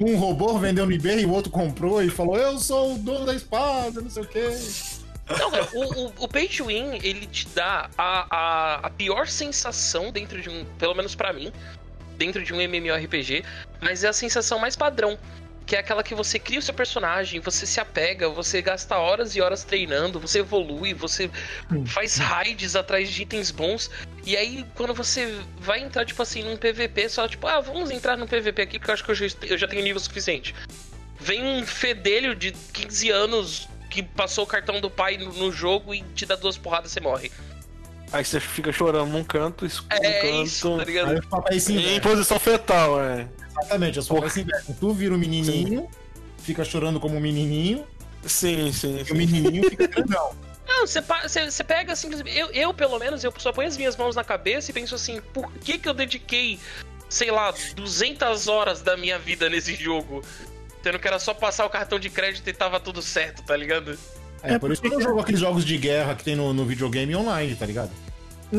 Um robô vendeu no eBay e o outro comprou e falou: Eu sou o dono da espada, não sei o quê. Não, cara, o, o, o Pay to Win, ele te dá a, a, a pior sensação dentro de um. Pelo menos pra mim, dentro de um MMORPG, mas é a sensação mais padrão. Que é aquela que você cria o seu personagem, você se apega, você gasta horas e horas treinando, você evolui, você faz raids atrás de itens bons. E aí, quando você vai entrar, tipo assim, num PVP, só tipo, ah, vamos entrar num PVP aqui porque eu acho que eu já, eu já tenho nível suficiente. Vem um fedelho de 15 anos que passou o cartão do pai no, no jogo e te dá duas porradas e você morre. Aí você fica chorando num canto, isso num É canto. isso, tá ligado? Aí os papéis se Em posição fetal, é. Exatamente, os papéis se invertem. Tu vira o menininho, fica chorando como um menininho, Sim, sim, e o sim. menininho fica grandão. *laughs* Não, você, você, pega simplesmente. Eu, eu, pelo menos, eu só ponho as minhas mãos na cabeça e penso assim: por que, que eu dediquei, sei lá, 200 horas da minha vida nesse jogo? Sendo que era só passar o cartão de crédito e tava tudo certo, tá ligado? É, por isso que eu não jogo aqueles jogos de guerra que tem no, no videogame online, tá ligado?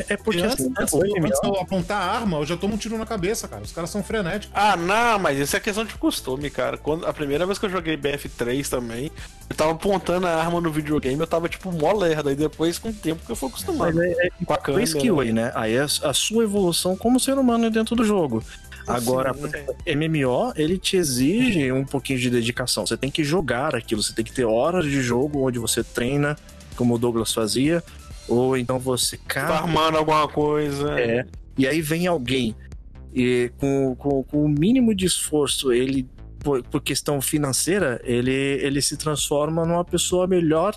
É porque antes, assim, antes, eu- antes de MMO, eu apontar a arma, eu já tomo um tiro na cabeça, cara. Os caras são frenéticos. Ah, não, mas isso é questão de costume, cara. Quando, a primeira vez que eu joguei BF3 também, eu tava apontando a arma no videogame, eu tava tipo mó lerda. E depois, com o tempo, que eu fui acostumado. mas é, é Com a câmera. skill aí, né? Aí é a sua evolução como ser humano dentro do jogo. Agora, MMO, ele te exige um pouquinho de dedicação. Você tem que jogar aquilo, você tem que ter horas de jogo onde você treina, como o Douglas fazia, ou então você Tá cava armando alguma coisa. É. E aí vem alguém e com, com, com o mínimo de esforço, ele por, por questão financeira, ele, ele se transforma numa pessoa melhor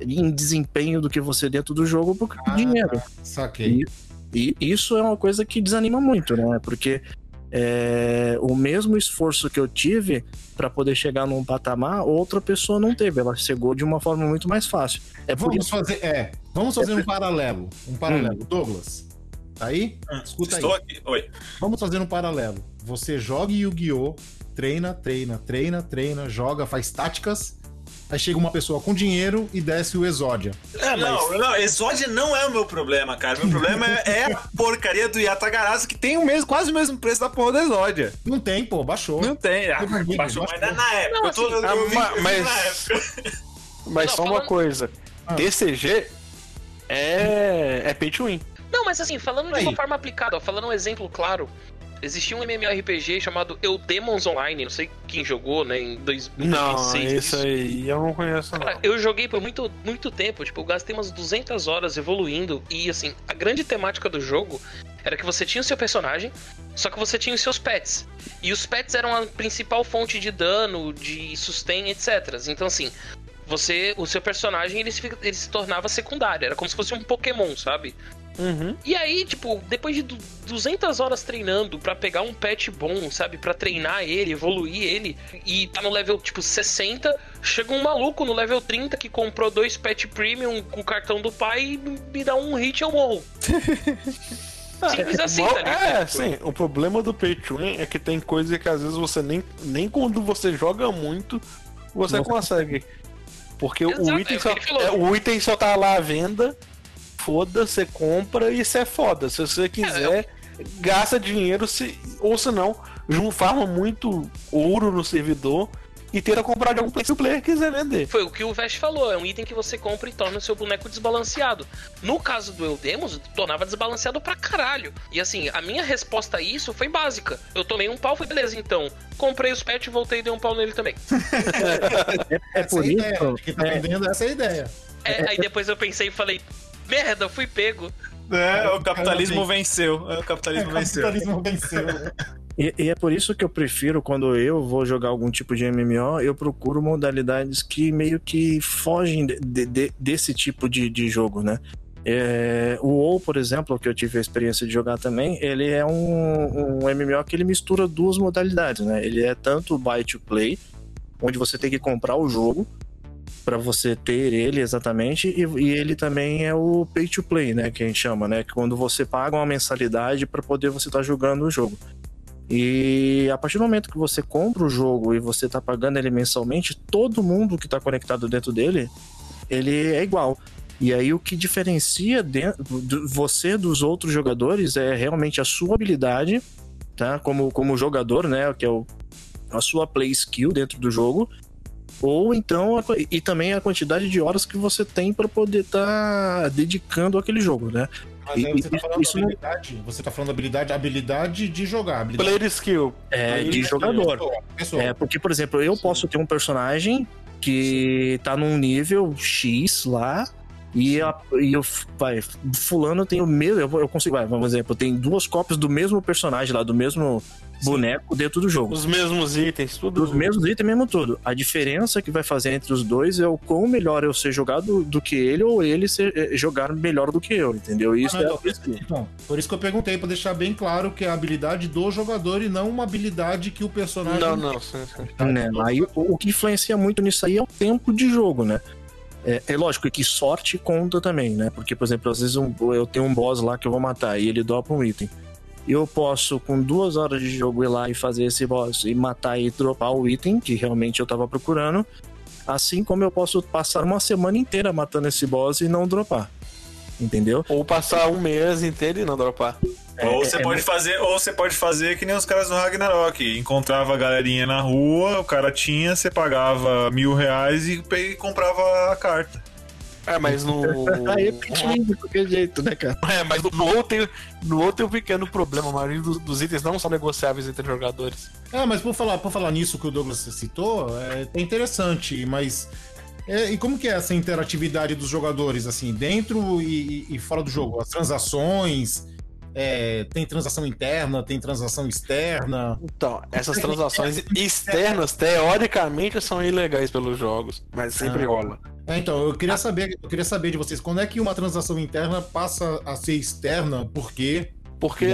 em desempenho do que você dentro do jogo por do dinheiro. Saquei. E, e isso é uma coisa que desanima muito, né? Porque é, o mesmo esforço que eu tive para poder chegar num patamar, outra pessoa não teve. Ela chegou de uma forma muito mais fácil. É por Vamos isso fazer, é, vamos fazer um paralelo. Um paralelo. Douglas, tá aí? Escuta Estou aí. aqui. Oi. Vamos fazer um paralelo. Você joga Yu-Gi-Oh! Treina, treina, treina, treina, joga, faz táticas. Aí chega uma pessoa com dinheiro e desce o Exódia. não, não, Exódia não é o meu problema, cara. Meu problema é, é a *laughs* porcaria do Yatagarasu que tem o mesmo, quase o mesmo preço da porra do Exódia. Não tem, pô, baixou. Não tem. Ah, Baixou, baixou, mas baixou. na época. Não, eu tô, assim, eu, ah, eu vi, eu mas- na época. Mas Não, só uma falando- coisa: Ah. DCG é, é pay to win. Não, mas assim, falando Aí. de uma forma aplicada, ó, falando um exemplo claro. Existia um MMORPG chamado Eudemons Online, não sei quem jogou, né, em 2006. Não, esse isso. aí eu não conheço, não. Cara, eu joguei por muito, muito tempo, tipo, eu gastei umas 200 horas evoluindo e, assim, a grande temática do jogo era que você tinha o seu personagem, só que você tinha os seus pets. E os pets eram a principal fonte de dano, de sustain, etc. Então, assim, você, o seu personagem, ele se, ele se tornava secundário, era como se fosse um Pokémon, sabe? Uhum. E aí, tipo, depois de du- 200 horas treinando pra pegar um pet bom, sabe? Pra treinar ele, evoluir ele, e tá no level, tipo, 60, chega um maluco no level 30 que comprou dois pet premium com o cartão do pai e me dá um hit e eu morro. *laughs* Simples assim, tá ligado? É, sim. O problema do pay to win é que tem coisa que às vezes você nem, nem quando você joga muito você consegue. Porque Exato, o, é item que só, é, o item só tá lá à venda, foda, você compra e isso é foda. Se você quiser, gasta dinheiro, se, ou se não, farma muito ouro no servidor e tenta comprar de algum player que o player quiser vender. Foi o que o Vest falou, é um item que você compra e torna o seu boneco desbalanceado. No caso do Eudemos, tornava desbalanceado pra caralho. E assim, a minha resposta a isso foi básica. Eu tomei um pau, foi beleza, então. Comprei os pets, voltei e dei um pau nele também. *laughs* É Essa por é a ideia. isso. Quem tá vendendo, essa é a ideia. É, aí depois eu pensei e falei, merda, fui pego. É, o capitalismo venceu. É, o capitalismo O venceu. capitalismo venceu. E, e é por isso que eu prefiro, quando eu vou jogar algum tipo de MMO, eu procuro modalidades que meio que fogem de- de- de- desse tipo de, de jogo, né? É, o WoW, por exemplo, que eu tive a experiência de jogar também, ele é um, um MMO que ele mistura duas modalidades, né? Ele é tanto o buy to play, onde você tem que comprar o jogo para você ter ele exatamente, e, e ele também é o pay to play, né? Que a gente chama, né? Quando você paga uma mensalidade para poder você estar jogando o jogo. E a partir do momento que você compra o jogo e você tá pagando ele mensalmente, todo mundo que tá conectado dentro dele, ele é igual. E aí o que diferencia você dos outros jogadores é realmente a sua habilidade, tá? Como, como jogador, né? Que é o, a sua play skill dentro do jogo. Ou então, a e também a quantidade de horas que você tem para poder estar dedicando àquele jogo, né? Mas aí você tá falando isso habilidade. Você tá falando da habilidade, habilidade de jogar. Habilidade Player skill. É, Aí, de jogador. pessoa. É, porque, por exemplo, eu posso ter um personagem que tá num nível X lá. E, a, e eu, vai, fulano tem o mesmo. Eu, eu consigo, vai, vamos exemplo, tem duas cópias do mesmo personagem lá, do mesmo boneco dentro do jogo. Os mesmos itens, tudo. Dos mesmos itens, mesmo tudo. A diferença que vai fazer entre os dois é o quão melhor eu ser jogado do que ele ou ele ser, eh, jogar melhor do que eu, entendeu? Isso Ah, não, é por, isso, então, por isso que eu perguntei, pra deixar bem claro que é a habilidade do jogador e não uma habilidade que o personagem. Não, não, sim, sim. né? Aí o, o que influencia muito nisso aí é o tempo de jogo, né? É, é lógico que sorte conta também, né? Porque, por exemplo, às vezes um- eu tenho um boss lá que eu vou matar e ele dropa um item. Eu posso, com duas horas de jogo, ir lá e fazer esse boss e matar e dropar o item que realmente eu tava procurando. Assim como eu posso passar uma semana inteira matando esse boss e não dropar. Entendeu? Ou passar um mês inteiro e não dropar. Ou É- você é- pode fazer, ou você pode fazer que nem os caras do Ragnarok. Encontrava a galerinha na rua, o cara tinha, você pagava mil reais e e comprava a carta. É, mas no. *laughs* Aí é pedindo de qualquer jeito, né, cara? É, mas no outro tem, no outro tem um pequeno problema. A maioria dos, dos itens não são negociáveis entre jogadores. Ah, mas por falar, por falar nisso que o Douglas citou, é, é interessante, mas. É, e como que é essa interatividade dos jogadores, assim, dentro e, e- fora do jogo? As transações. É, tem transação interna, tem transação externa. Então, essas transações *laughs* externas, teoricamente, são ilegais pelos jogos, mas sempre Ah. rola. É, então, eu queria saber, eu queria saber de vocês, quando é que uma transação interna passa a ser externa? Por quê? Porque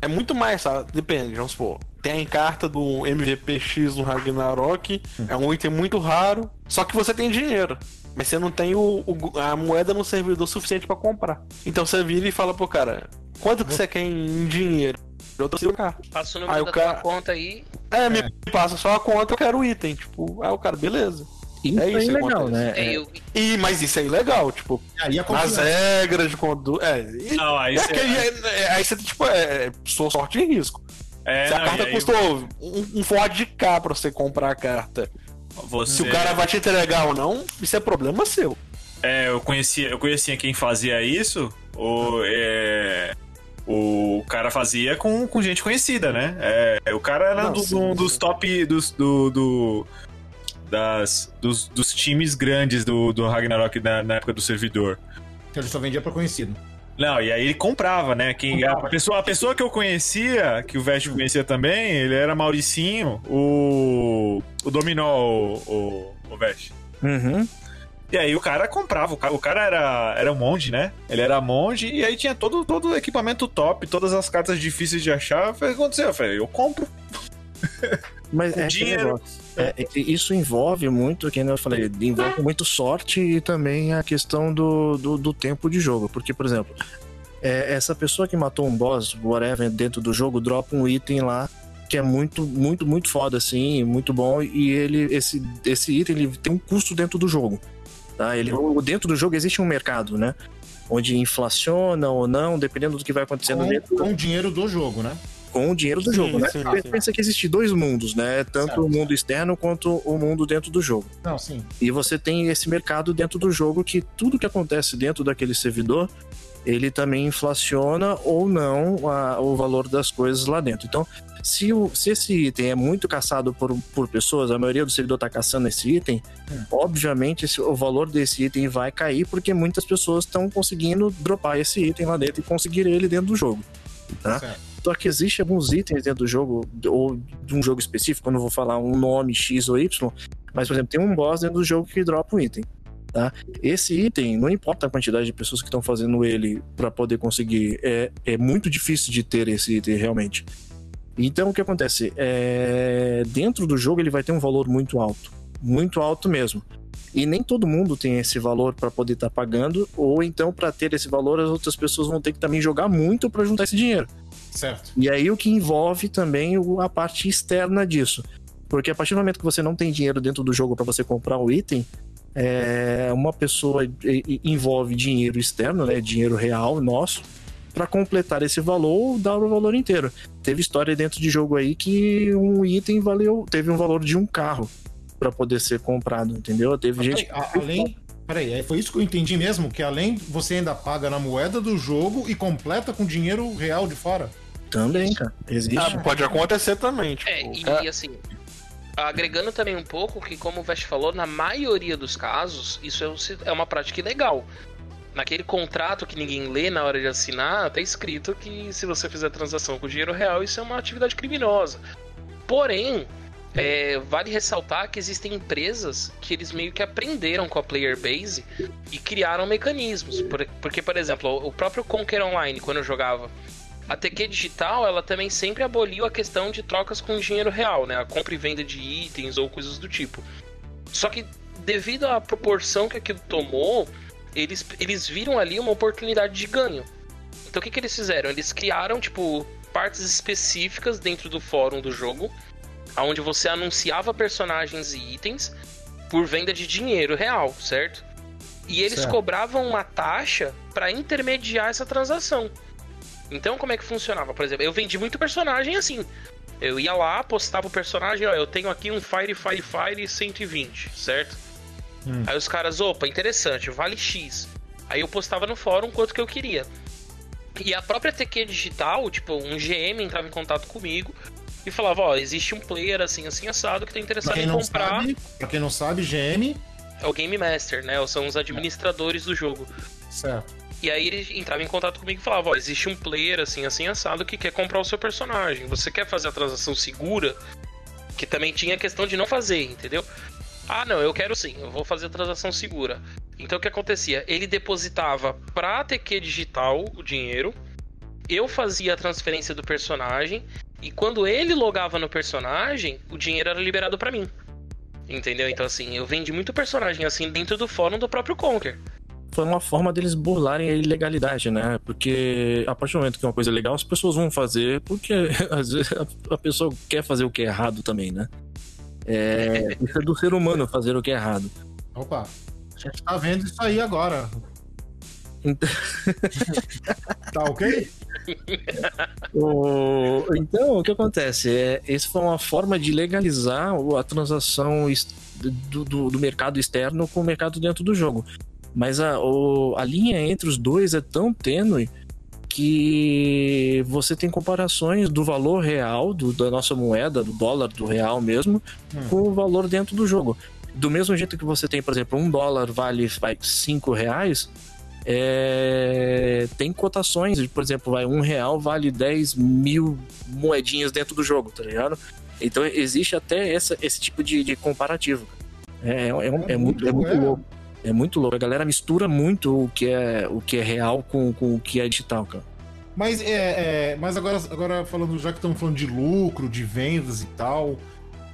é muito mais, sabe? Depende, vamos supor. Tem a encarta do MVPX no Ragnarok, é um item muito raro, só que você tem dinheiro. Mas você não tem o, o- a moeda no servidor suficiente pra comprar. Então você vira e fala pro cara: quanto que você quer em dinheiro? Eu tô sem o carro. Passa o número Aí da cara- conta aí. É, me passa só a conta, eu quero o item. Tipo, aí o cara, beleza. Isso É é, isso que ilegal, acontece. né? É, É, eu- E, mas isso é ilegal, tipo, Aí a nas confiança. regras de conduta. É, e- Não, aí é você- que aí, é- aí você, tipo, é, é sua sorte e risco. É, Se a não, carta aí custou um, um Ford K pra você comprar a carta, Você... se o cara vai te entregar ou não, isso é problema seu. É, eu conhecia, eu conhecia quem fazia isso. O, é, o cara fazia com, com gente conhecida, né? É, o cara era Não, do- sim, um dos top dos, do, do- das, dos, dos times grandes do, do Ragnarok na, na época do servidor. Que ele só vendia pra conhecido. Não, e aí ele comprava, né? Quem, a, pessoa, a pessoa que eu conhecia, que o Vest conhecia também, ele era Mauricinho, o. o Dominó, o, o, o Vest. Uhum. E aí o cara comprava, o cara, o cara era, era um monge, né? Ele era monge e aí tinha todo, todo o equipamento top, todas as cartas difíceis de achar. Eu falei, o que aconteceu? Eu falei, eu compro. *laughs* Mas é dinheiro. É, é isso envolve muito, que eu falei, envolve muito sorte e também a questão do, do, do tempo de jogo. Porque, por exemplo, é, essa pessoa que matou um boss, whatever, dentro do jogo, dropa um item lá que é muito, muito, muito foda, assim, muito bom. E ele, esse, esse item, ele tem um custo dentro do jogo. Tá? Ele, o- dentro do jogo existe um mercado, né? Onde inflaciona ou não, dependendo do que vai acontecendo Com, dentro com o dinheiro do jogo, né? Com o dinheiro do Sim, jogo, né? sim, Porque sim. Pensa que existe dois mundos, né? Tanto Certo. o mundo externo quanto o mundo dentro do jogo. Não, sim. E você tem esse mercado dentro do jogo que tudo que acontece dentro daquele servidor, ele também inflaciona ou não a- o valor das coisas lá dentro. Então, se, o- se esse item é muito caçado por, por pessoas, a maioria do servidor está caçando esse item, obviamente esse- o valor desse item vai cair porque muitas pessoas estão conseguindo dropar esse item lá dentro e conseguir ele dentro do jogo. Tá? Certo. Só que existe alguns itens dentro do jogo, ou de um jogo específico, eu não vou falar um nome X ou Y, mas, por exemplo, tem um boss dentro do jogo que dropa um item. Tá? Esse item, não importa a quantidade de pessoas que estão fazendo ele para poder conseguir, é, é muito difícil de ter esse item realmente. Então o que acontece? É, dentro do jogo ele vai ter um valor muito alto. Muito alto mesmo. E nem todo mundo tem esse valor para poder estar pagando, ou então para ter esse valor as outras pessoas vão ter que também jogar muito para juntar esse dinheiro. Certo. E aí o que envolve também a parte externa disso. Porque a partir do momento que você não tem dinheiro dentro do jogo para você comprar o item, é, uma pessoa envolve dinheiro externo, né, dinheiro real nosso, para completar esse valor ou dar o valor inteiro. Teve história dentro de jogo aí que um item valeu, teve um valor de um carro para poder ser comprado, entendeu? Teve gente além. Peraí, é, foi isso que eu entendi mesmo? Que além você ainda paga na moeda do jogo e completa com dinheiro real de fora? também, cara. Existe. Ah, pode acontecer também. Tipo, É, o e, cara- assim, agregando também um pouco que, como o Vest falou, na maioria dos casos, isso é, é uma prática ilegal. Naquele contrato que ninguém lê na hora de assinar, tá escrito que se você fizer transação com dinheiro real, isso é uma atividade criminosa. Porém, é, vale ressaltar que existem empresas que eles meio que aprenderam com a player base e criaram mecanismos. Por- Porque, por exemplo, o próprio Conquer Online, quando eu jogava, a TQ Digital, ela também sempre aboliu a questão de trocas com dinheiro real, né? A compra e venda de itens ou coisas do tipo. Só que, devido à proporção que aquilo tomou, eles, eles viram ali uma oportunidade de ganho. Então, o que, que eles fizeram? Eles criaram, tipo, partes específicas dentro do fórum do jogo, onde você anunciava personagens e itens por venda de dinheiro real, certo? E eles Certo. cobravam uma taxa para intermediar essa transação. Então, como é que funcionava? Por exemplo, eu vendi muito personagem assim. Eu ia lá, postava o personagem, ó, eu tenho aqui um Fire Fire Fire 120, certo? Hum. Aí os caras, opa, interessante, vale X. Aí eu postava no fórum quanto que eu queria. E a própria TQ Digital, tipo, um GM entrava em contato comigo e falava, ó, existe um player assim, assim, assado que tá Pra interessado quem, em comprar. sabe, pra quem não sabe, GM. É o Game Master, né? São os administradores do jogo. Certo. E aí ele entrava em contato comigo e falava: Ó, existe um player assim, assim, assado que quer comprar o seu personagem. Você quer fazer a transação segura? Que também tinha a questão de não fazer, entendeu? Ah, não, eu quero sim, eu vou fazer a transação segura. Então o que acontecia? Ele depositava pra TQ Digital o dinheiro, eu fazia a transferência do personagem, e quando ele logava no personagem, o dinheiro era liberado para mim. Entendeu? Então, assim, eu vendi muito personagem assim dentro do fórum do próprio Conker. Foi uma forma deles burlarem a ilegalidade, né? Porque a partir do momento que é uma coisa legal, as pessoas vão fazer, porque *laughs* às vezes a pessoa quer fazer o que é errado também, né? É, isso é do ser humano fazer o que é errado. Opa, a gente tá vendo isso aí agora. Então, *laughs* Tá ok? o- então, o que acontece? É, essa foi uma forma de legalizar a transação do, do- do mercado externo com o mercado dentro do jogo. Mas a, o- a linha entre os dois é tão tênue que você tem comparações do valor real do- da nossa moeda, do dólar, do real mesmo, com o valor dentro do jogo. Do mesmo jeito que você tem, por exemplo, um dólar vale vai, cinco reais, é, tem cotações, por exemplo, vai um real vale 10 mil moedinhas dentro do jogo, tá ligado? Então existe até essa, esse tipo de, de comparativo. É, é, é muito, é muito é. louco. É muito louco. A galera mistura muito o que é, o que é real com, com o que é digital, cara. Mas, é, é, mas agora, agora falando, já que estamos falando de lucro, de vendas e tal,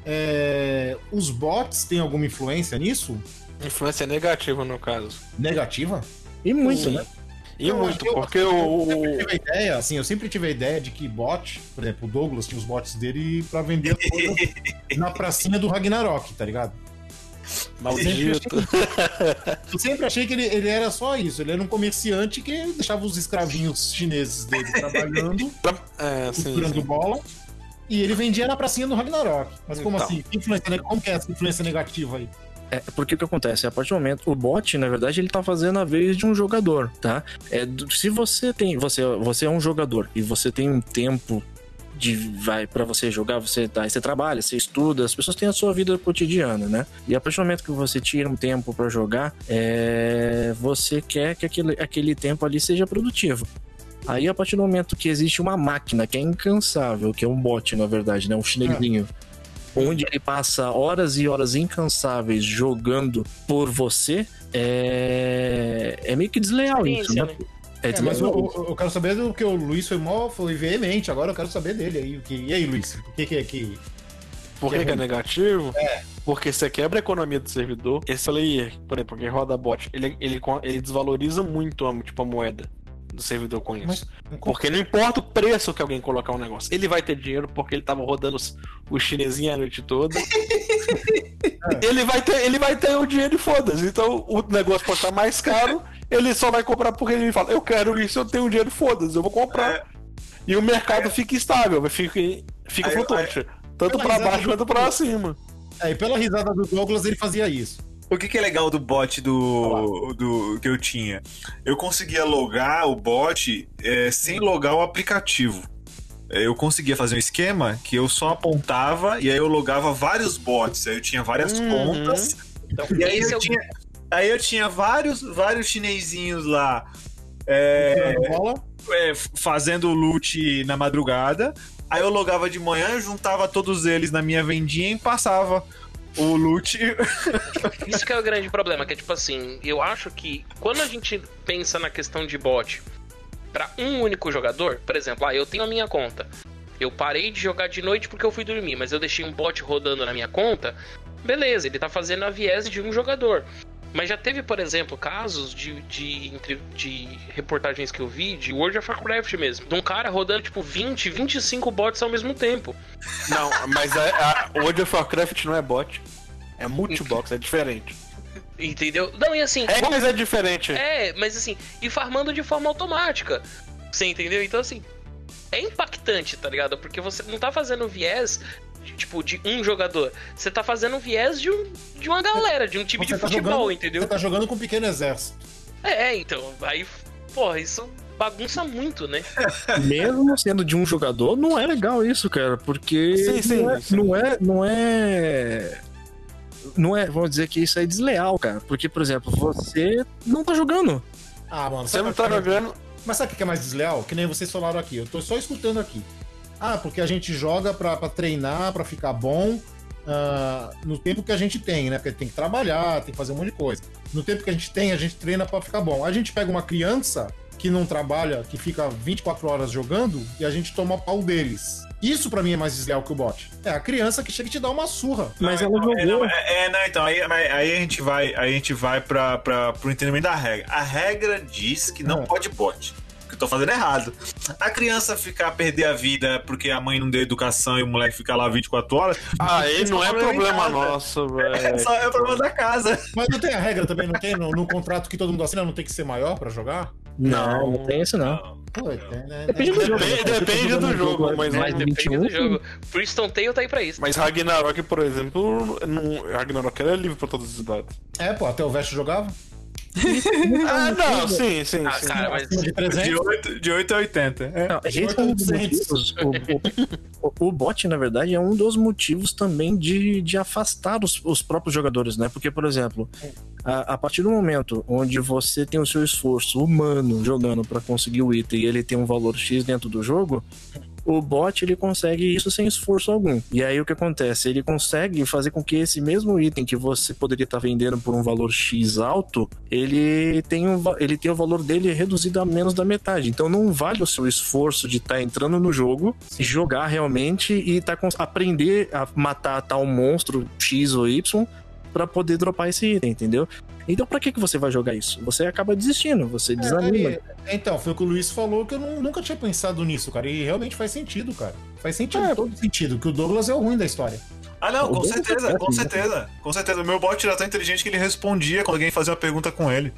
é, os bots têm alguma influência nisso? Influência negativa, no caso. Negativa? E muito, Sim. né? E Eu- muito, eu- porque eu o. sempre tive a ideia, assim, eu sempre tive a ideia de que bot, por exemplo, o Douglas tinha os bots dele pra vender *laughs* na pracinha do Ragnarok, tá ligado? Maldito. Eu sempre achei que ele, ele era só isso, ele era um comerciante que deixava os escravinhos chineses dele trabalhando, *laughs* É, sim, bola, e ele vendia na pracinha do Ragnarok. Mas como Então. assim? Que influência, como que é essa influência negativa aí? É, porque o que acontece? A partir do momento, o bot, na verdade, ele tá fazendo a vez de um jogador, tá? É, se você tem. Você, você é um jogador e você tem um tempo de vai para você jogar, você tá, você trabalha, você estuda, as pessoas têm a sua vida cotidiana, né? E a partir do momento que você tira um tempo para jogar, é, você quer que aquele, aquele tempo ali seja produtivo. Aí, a partir do momento que existe uma máquina que é incansável, que é um bot, na verdade, né? Um chinelinho, onde ele passa horas e horas incansáveis jogando por você, é, é meio que desleal isso, né? Experiência, É É, mas eu, eu- eu quero saber do que o Luiz foi mó, foi veemente, agora eu quero saber dele aí. o que- E aí, Luiz? O que, que é que. Por que, que é negativo? Porque você quebra a economia do servidor. Esse layer, por exemplo, quem roda bot, ele, ele, ele desvaloriza muito a, tipo, a moeda do servidor com isso. Mas- Porque não importa o preço que alguém colocar um negócio, ele vai ter dinheiro porque ele tava rodando os, o chinesinho a noite toda. *laughs* ele, vai ter, ele vai ter o dinheiro e foda-se. Então o negócio pode estar mais caro, ele só vai comprar porque ele fala: Eu quero isso, eu tenho dinheiro, foda-se, eu vou comprar. E o mercado fica estável, fica, fica Aí- flutuante. Tanto Pela pra risada baixo do- quanto pra cima. É, e pela risada do Douglas, ele fazia isso. O que, que é legal do bot do, do que eu tinha? Eu conseguia logar o bot é, sem logar o aplicativo. É, Eu conseguia fazer um esquema que eu só apontava e aí eu logava vários bots. Aí eu tinha várias Uhum. contas. Então, E aí é eu o tinha, aí eu tinha vários, vários chinesinhos lá é, é, fazendo loot na madrugada. Aí eu logava de manhã, juntava todos eles na minha vendinha e passava o loot. *laughs* Isso que é o grande problema, que é tipo assim, eu acho que quando a gente pensa na questão de bot pra um único jogador, por exemplo, ah, eu tenho a minha conta. Eu parei de jogar de noite porque eu fui dormir, mas eu deixei um bot rodando na minha conta. Beleza, ele tá fazendo a viés de um jogador. Mas já teve, por exemplo, casos de, de, de reportagens que eu vi de World of Warcraft mesmo. De um cara rodando, tipo, 20, 25 bots ao mesmo tempo. Não, mas a, a World of Warcraft não é bot. É multibox, é diferente. Entendeu? Não, e assim. É, mas é diferente. É, mas assim, e farmando de forma automática. Você entendeu? Então, assim, é impactante, tá ligado? Porque você não tá fazendo viés, tipo, de um jogador. Você tá fazendo viés de, um, de uma galera, de um time Você de tá futebol, jogando- entendeu? Você tá jogando com um pequeno exército. É, então, aí, porra, isso bagunça muito, né? *laughs* Mesmo sendo de um jogador, não é legal isso, cara, porque Sim, sim, não, é, sim. não é, não é, não é, vamos dizer que isso é desleal, cara, porque por exemplo, você não tá jogando, Ah, mano, Você não tá é jogando. Mas sabe o que é mais desleal? Que nem vocês falaram aqui. Eu tô só escutando aqui. Ah, porque a gente joga pra, pra treinar, pra ficar bom. ah, no tempo que a gente tem, né? Porque tem que trabalhar, tem que fazer um monte de coisa. No tempo que a gente tem, a gente treina pra ficar bom. A gente pega uma criança que não trabalha, que fica 24 horas jogando, e a gente toma pau deles. Isso pra mim é mais desleal que o bot. É a criança que chega e te dá uma surra. Mas ela Não, é, jogou. não, é, é, não, então, aí, aí a gente vai, aí a gente vai pra, pra, pro entendimento da regra. A regra diz que não É. pode bot. Que eu tô fazendo errado. A criança ficar, perder a vida porque a mãe não deu educação e o moleque fica lá 24 horas. Aí não é Problema em problema nosso, É, velho. só é problema da casa. Mas não tem a regra também, não tem? No, no contrato que todo mundo assina, não tem que ser maior pra jogar? Não, não tem isso não. Pô, é, né? Depende do jogo. Depende, depende do jogo, mas, Mas depende do jogo. Priston Tale tá aí pra isso. mas Ragnarok, por exemplo, não, Ragnarok era livre pra todas as idades. É, pô, até o Vest jogava. Ah, não, sim, sim, Ah, sim. cara, mas de 300. De 8, de 8 a 80. É. Não, esse é um dos 800. motivos. O, o, o bot, na verdade, é um dos motivos também de, de afastar os, os próprios jogadores, né? Porque, por exemplo, a, a partir do momento onde você tem o seu esforço humano jogando pra conseguir o item e ele tem um valor X dentro do jogo, o bot ele consegue isso sem esforço algum. E aí o que acontece? Ele consegue fazer com que esse mesmo item que você poderia estar vendendo por um valor X alto, ele tem um, ele tem o valor dele reduzido a menos da metade. Então não vale o seu esforço de estar entrando no jogo, jogar realmente e tá, cons- aprender a matar tal monstro X ou Y para poder dropar esse item, entendeu? Então pra que, que você vai jogar isso? Você acaba desistindo, você desanima. É, então, foi o que o Luiz falou que eu não- nunca tinha pensado nisso, cara. E realmente faz sentido, cara. Faz sentido, todo sentido. Que o Douglas é o ruim da história. Ah, não, com Ou certeza, você com né? certeza. Com certeza. O meu bot era tão inteligente que ele respondia quando alguém fazia uma pergunta com ele.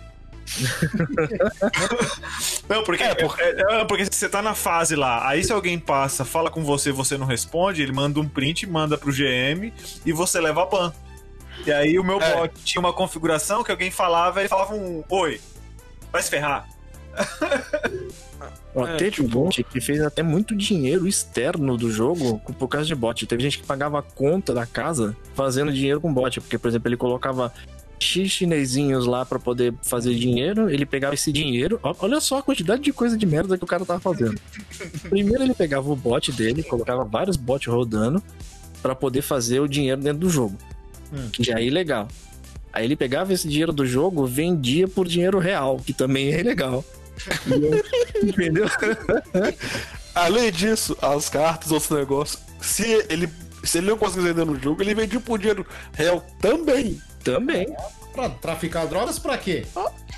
*laughs* não, porque, é, é, porque você tá na fase lá, aí se alguém passa, fala com você você não responde, ele manda um print, manda pro GM e você leva a ban. E aí o meu É. bot tinha uma configuração que alguém falava e falava um oi, vai se ferrar. Ó, É, teve um bot que fez até muito dinheiro externo do jogo por causa de bot. Teve gente que pagava a conta da casa fazendo dinheiro com bot. Porque, por exemplo, ele colocava X chinesinhos lá pra poder fazer dinheiro. Ele pegava esse dinheiro. ó, Olha só a quantidade de coisa de merda que o cara tava fazendo. Primeiro ele pegava o bot dele, colocava vários bots rodando pra poder fazer o dinheiro dentro do jogo. Hum. Que já é ilegal. Aí ele pegava esse dinheiro do jogo, vendia por dinheiro real, que também é ilegal. *laughs* Entendeu? Além disso, as cartas, outros negócios, se ele, se ele não conseguisse vender no jogo, ele vendia por dinheiro real também. Também. Pra traficar drogas, pra quê?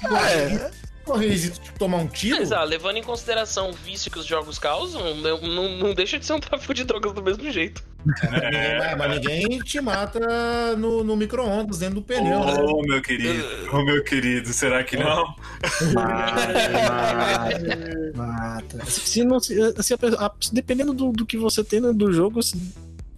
É, Correr risco de tomar um tiro? Mas, ah, levando em consideração o vício que os jogos causam, não, não, não deixa de ser um tráfico de drogas do mesmo jeito. Ninguém- mas, mas ninguém te mata no, no micro-ondas, dentro do pneu, né? Oh, meu querido, oh, meu querido, será que não? Mata. Mata. Se não, se, se a dependendo do, do que você tem dentro do jogo, se,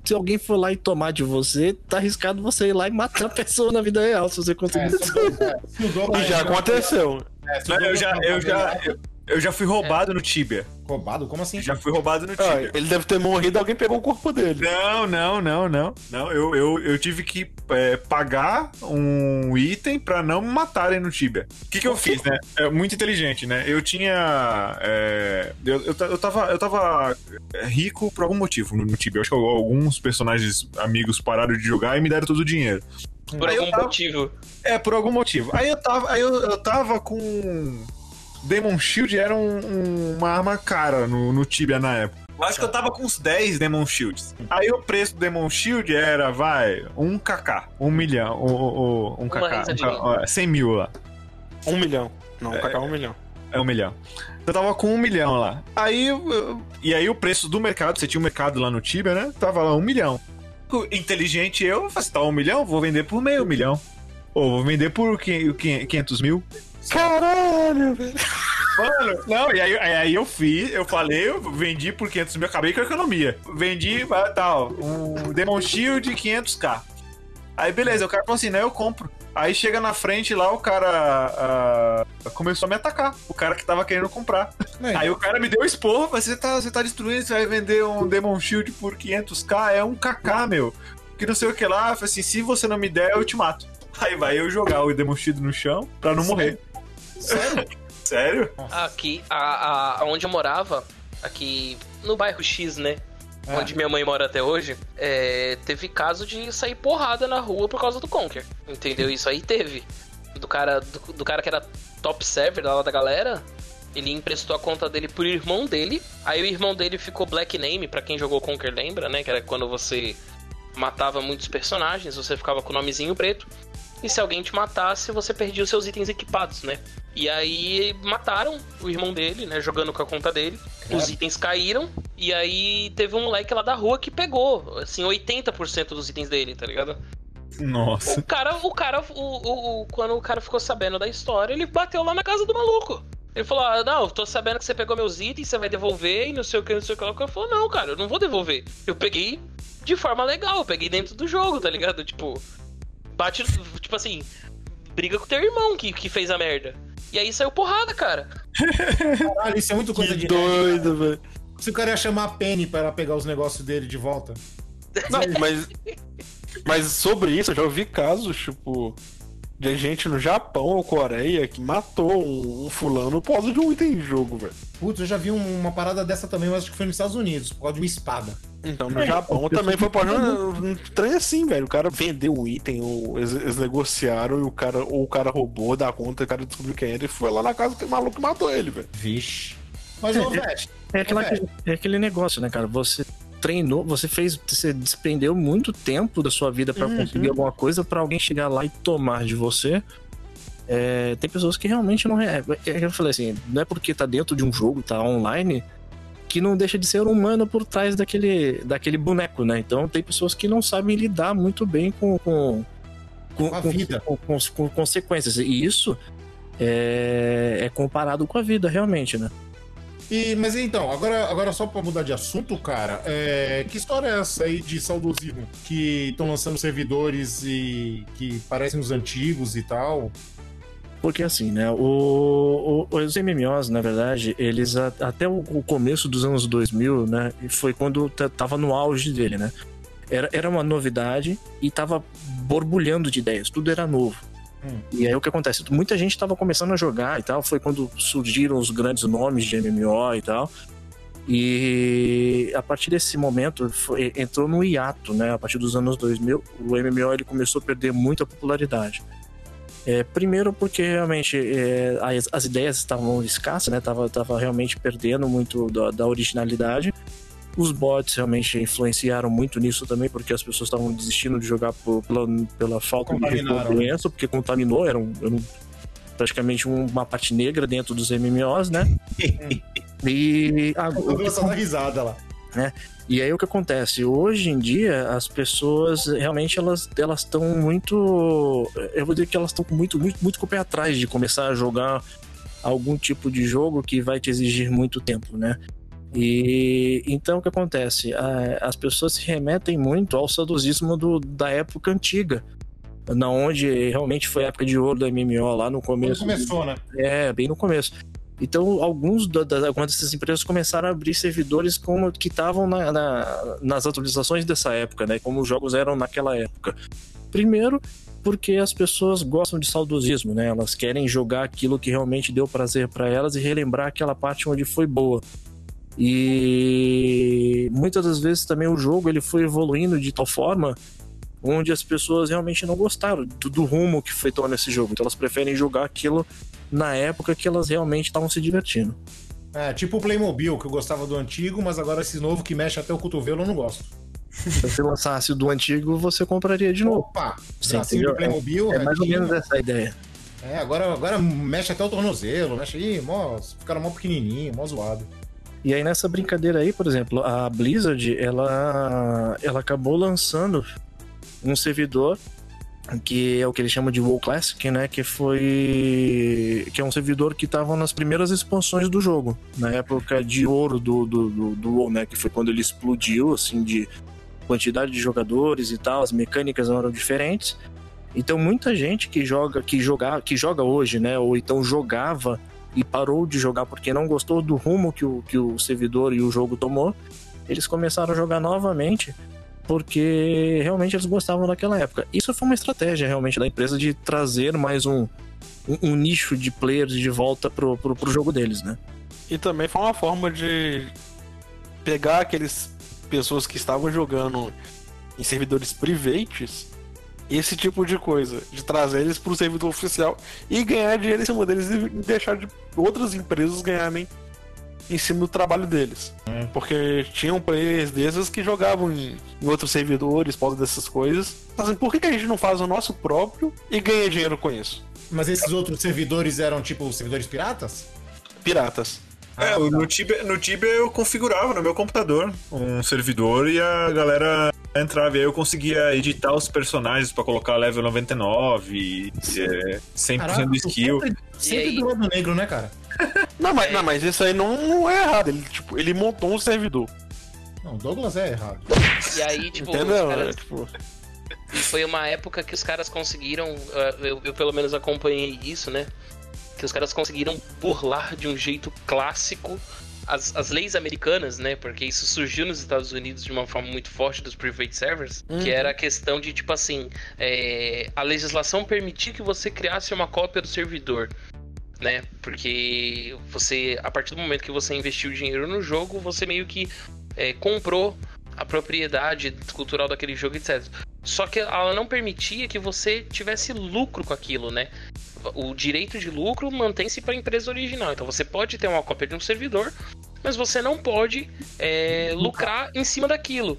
se alguém for lá e tomar de você, tá arriscado você ir lá e matar a pessoa na vida real, se você conseguir. É, Douglas- *laughs* e já aconteceu. É, Não, eu já, eu já, eu, eu já fui roubado no Tibia. Roubado? Como assim? Já fui roubado no Ah, Tibia. ele deve ter morrido, alguém pegou o corpo dele. Não, não, não, não. Não, eu, eu, eu tive que é, pagar um item pra não me matarem no Tibia. O que, que eu fiz, né? É muito inteligente, né? Eu tinha. é, eu, eu, eu tava, eu tava é, rico por algum motivo no, no Tibia. Eu acho que alguns personagens amigos pararam de jogar e me deram todo o dinheiro. Por Aí algum tava- motivo. É, por algum motivo. Aí eu tava, aí eu, eu tava com. Demon Shield era um- um- uma arma cara no, no Tibia na época. Eu acho que eu tava com uns 10 Demon Shields. Aí o preço do Demon Shield era, vai, 1 kk. 1 milhão. O, o, o, 1 Uma kk. risadinha. ó, 100 mil lá. Um milhão. Não, é... um milhão. É um milhão. Eu tava com um milhão lá. Aí, e aí o preço do mercado, você tinha um mercado lá no Tibia, né? Tava lá um milhão. Inteligente eu, assim, tá um milhão, vou vender por meio milhão. Ou vou vender por quin- quin- 500 mil. Caralho, velho. Mano, não, e aí, aí- eu fiz, eu falei, eu vendi por 500 mil, acabei com a economia. Vendi, tal, um Demon Shield 500k. Aí beleza, o cara falou assim, né, eu compro. Aí chega na frente lá, o cara ah, começou a me atacar. O cara que tava querendo comprar. É, Aí o cara me deu esporro, falou, você tá, você tá destruindo, você vai vender um Demon Shield por 500k, é um kk, meu. Que não sei o que lá, eu falei assim, se você não me der, eu te mato. Aí vai eu jogar o Demon Shield no chão pra não morrer. Sério? *laughs* Sério? Aqui, a, a, onde eu morava, aqui no bairro X, né? É. Onde minha mãe mora até hoje, é, teve caso de sair porrada na rua por causa do Conker. Entendeu? Isso aí teve. Do cara, do, do cara que era top server lá da galera, ele emprestou a conta dele pro irmão dele. Aí o irmão dele ficou Black Name, pra quem jogou Conker lembra, né? Que era quando você matava muitos personagens, você ficava com o nomezinho preto. E se alguém te matasse, você perdia os seus itens equipados, né? E aí mataram o irmão dele, né? Jogando com a conta dele. Os itens caíram. E aí teve um moleque lá da rua que pegou, assim, 80% dos itens dele, tá ligado? Nossa. O cara, o cara, o, o, o- quando o cara ficou sabendo da história, ele bateu lá na casa do maluco. Ele falou: ah, Não, tô sabendo que você pegou meus itens, você vai devolver e não sei o que, não sei o que. O cara falou: Não, cara, eu não vou devolver. Eu peguei de forma legal, eu peguei dentro do jogo, tá ligado? Tipo, bate, tipo assim, briga com teu irmão que, que fez a merda. E aí saiu porrada, cara. *laughs* Caralho, isso é muito coisa de doido, velho. Se o cara ia chamar a Penny pra ela pegar os negócios dele de volta. Não, mas. Mas sobre isso, eu já ouvi casos, tipo. De gente no Japão ou Coreia que matou um, um fulano por causa de um item de jogo, velho. Putz, eu já vi um- uma parada dessa também, mas acho que foi nos Estados Unidos, por causa de uma espada. Então, no Japão também foi por um trem assim, velho. O cara vendeu o item, ou eles, eles negociaram e o cara, ou o cara roubou da conta, o cara descobriu quem era e foi lá na casa que o maluco matou ele, velho. Vixe. Mas, É, ô, *laughs* é- Vete, É, aquela- É. é aquele negócio, né, cara? Você treinou, você fez, você despendeu muito tempo da sua vida pra Uhum. conseguir alguma coisa pra alguém chegar lá e tomar de você. É, tem pessoas que realmente não. É, é eu falei assim, não é porque tá dentro de um jogo, tá online, que não deixa de ser humano por trás daquele, daquele boneco, né? Então tem pessoas que não sabem lidar muito bem com. com com, Com a vida. com- com- com consequências. E isso é, é comparado com a vida, realmente, né? E, mas então, agora, agora só pra mudar de assunto, cara, é, que história é essa aí de saudosismo? Que estão lançando servidores e que parecem os antigos e tal. Porque assim, né? O, o- os MMOs, na verdade, eles a- até o, o começo dos anos 2000, né? Foi quando tava no auge dele, né? Era, era uma novidade e tava borbulhando de ideias, tudo era novo. Hum. E aí o que acontece? Muita gente tava começando a jogar e tal, foi quando surgiram os grandes nomes de MMO e tal. E a partir desse momento foi- entrou no hiato, né? A partir dos anos 2000, o MMO ele começou a perder muita popularidade. É, primeiro porque realmente é, as, as ideias estavam escassas, né? Tava, tava realmente perdendo muito da, da originalidade. Os bots realmente influenciaram muito nisso também, porque as pessoas estavam desistindo de jogar por- pela, pela falta de doença, porque contaminou, era, um, era um- praticamente um- uma parte negra dentro dos MMOs, né? *laughs* e Eu agora, vou só dar risada lá. e aí o que acontece? Hoje em dia, as pessoas realmente elas elas estão muito. Eu vou dizer que elas estão com muito, muito, muito com o pé atrás de começar a jogar algum tipo de jogo que vai te exigir muito tempo, né? E então o que acontece? As pessoas se remetem muito ao saudosismo do, da época antiga. Na onde realmente foi a época de ouro do MMO lá no Quando começo. começou, né? É, bem no começo. Então, alguns da, da- algumas dessas empresas começaram a abrir servidores como que estavam na- na- nas atualizações dessa época, né? Como os jogos eram naquela época. Primeiro, porque as pessoas gostam de saudosismo, né? Elas querem jogar aquilo que realmente deu prazer para elas e relembrar aquela parte onde foi boa. E muitas das vezes também o jogo ele foi evoluindo de tal forma onde as pessoas realmente não gostaram do, do rumo que foi tomando esse jogo. Então elas preferem jogar aquilo na época que elas realmente estavam se divertindo. É, tipo o Playmobil, que eu gostava do antigo, mas agora esse novo que mexe até o cotovelo eu não gosto. *laughs* Se você lançasse o do antigo, você compraria de novo. Opa! Sim, Bracinho entendeu? de Playmobil, É mais ou menos essa ideia. É, agora, agora mexe até o tornozelo, mexe aí, mó, ficaram mó pequenininho, mó zoado. E aí nessa brincadeira aí, por exemplo, a Blizzard, ela, ela acabou lançando um servidor que é o que eles chamam de WoW Classic, né? Que foi. que é um servidor que estava nas primeiras expansões do jogo, na época de ouro do, do, do, do WoW, né? Que foi quando ele explodiu, assim, de quantidade de jogadores e tal, as mecânicas eram diferentes. Então muita gente que joga, que joga, que joga hoje, né? Ou então jogava e parou de jogar porque não gostou do rumo que o, que o servidor e o jogo tomou, eles começaram a jogar novamente porque realmente eles gostavam daquela época. Isso foi uma estratégia realmente da empresa de trazer mais um, um, um nicho de players de volta pro, pro, pro jogo deles, né? E também foi uma forma de pegar aqueles pessoas que estavam jogando em servidores privates esse tipo de coisa, de trazer eles para o servidor oficial e ganhar dinheiro em cima deles e deixar de outras empresas ganharem em cima do trabalho deles. É. Porque tinham players desses que jogavam em, em outros servidores, por dessas coisas. Assim, por que, que a gente não faz o nosso próprio e ganha dinheiro com isso? Mas esses outros servidores eram tipo servidores piratas? Piratas. É, no Tibia, no Tibia eu configurava no meu computador um servidor e a galera entrava. E aí eu conseguia editar os personagens pra colocar level 99, e, é, 100% Caraca, do skill. Sempre, sempre do lado negro, né, cara? *laughs* Não, mas, não, mas isso aí não, não é errado. Ele, tipo, ele montou um servidor. Não, Douglas é errado. E aí, tipo, Entendeu? caras- É, tipo, E foi uma época que os caras conseguiram, ah, eu, eu pelo menos acompanhei isso, né? Que os caras conseguiram burlar de um jeito clássico as, as leis americanas, né? Porque isso surgiu nos Estados Unidos de uma forma muito forte dos private servers, Uhum. que era a questão de, tipo assim, é, a legislação permitir que você criasse uma cópia do servidor. Né? Porque você, a partir do momento que você investiu dinheiro no jogo, você meio que é, comprou a propriedade cultural daquele jogo, etc. Só que ela não permitia que você tivesse lucro com aquilo, né? O direito de lucro mantém-se para a empresa original. Então você pode ter uma cópia de um servidor, mas você não pode é, lucrar em cima daquilo.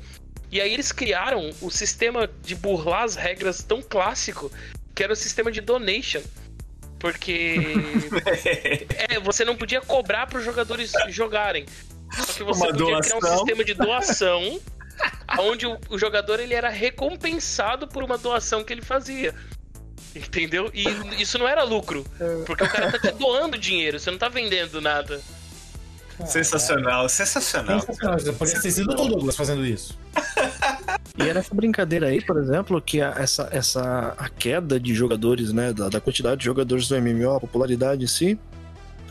E aí eles criaram o sistema de burlar as regras tão clássico que era o sistema de donation. Porque *laughs* é, você não podia cobrar para os jogadores jogarem. Só que você Uma podia criar um doação. sistema de doação *laughs* onde o, o jogador ele era recompensado por uma doação que ele fazia. Entendeu? E isso não era lucro. Porque o cara tá te doando dinheiro, você não tá vendendo nada. Sensacional, sensacional. Sensacional. Podia ter sido o Douglas fazendo isso. *laughs* E era essa brincadeira aí, por exemplo, que a- essa, essa a queda de jogadores, né, da, da quantidade de jogadores do MMO, a popularidade em si,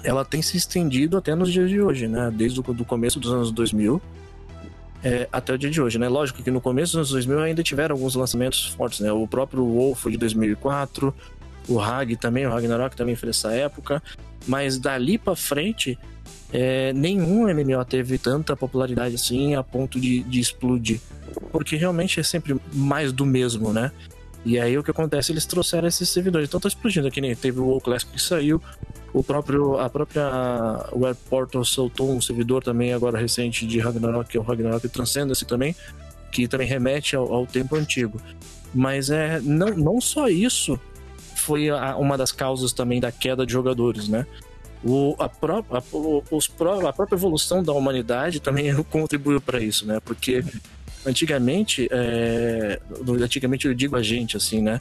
ela tem se estendido até nos dias de hoje, né, desde o do começo dos anos 2000 é, até o dia de hoje, né. Lógico que no começo dos anos 2000 ainda tiveram alguns lançamentos fortes, né, o próprio Wolf de 2004, o Hag também, o Ragnarok também foi nessa época, mas dali pra frente é, nenhum MMO teve tanta popularidade assim a ponto de, de explodir. Porque realmente é sempre mais do mesmo, né? E aí o que acontece? Eles trouxeram esses servidores. Então tá explodindo aqui, nem teve o WoW Classic que saiu, o próprio, a própria Web Portal soltou um servidor também agora recente de Ragnarok, que é o Ragnarok Transcendence também, que também remete ao, ao tempo antigo. Mas é não, não só isso foi a- uma das causas também da queda de jogadores, né? O, a, pró- a, os pró- a própria evolução da humanidade também *laughs* contribuiu para isso, né? Porque antigamente, é, antigamente eu digo a gente, assim, né?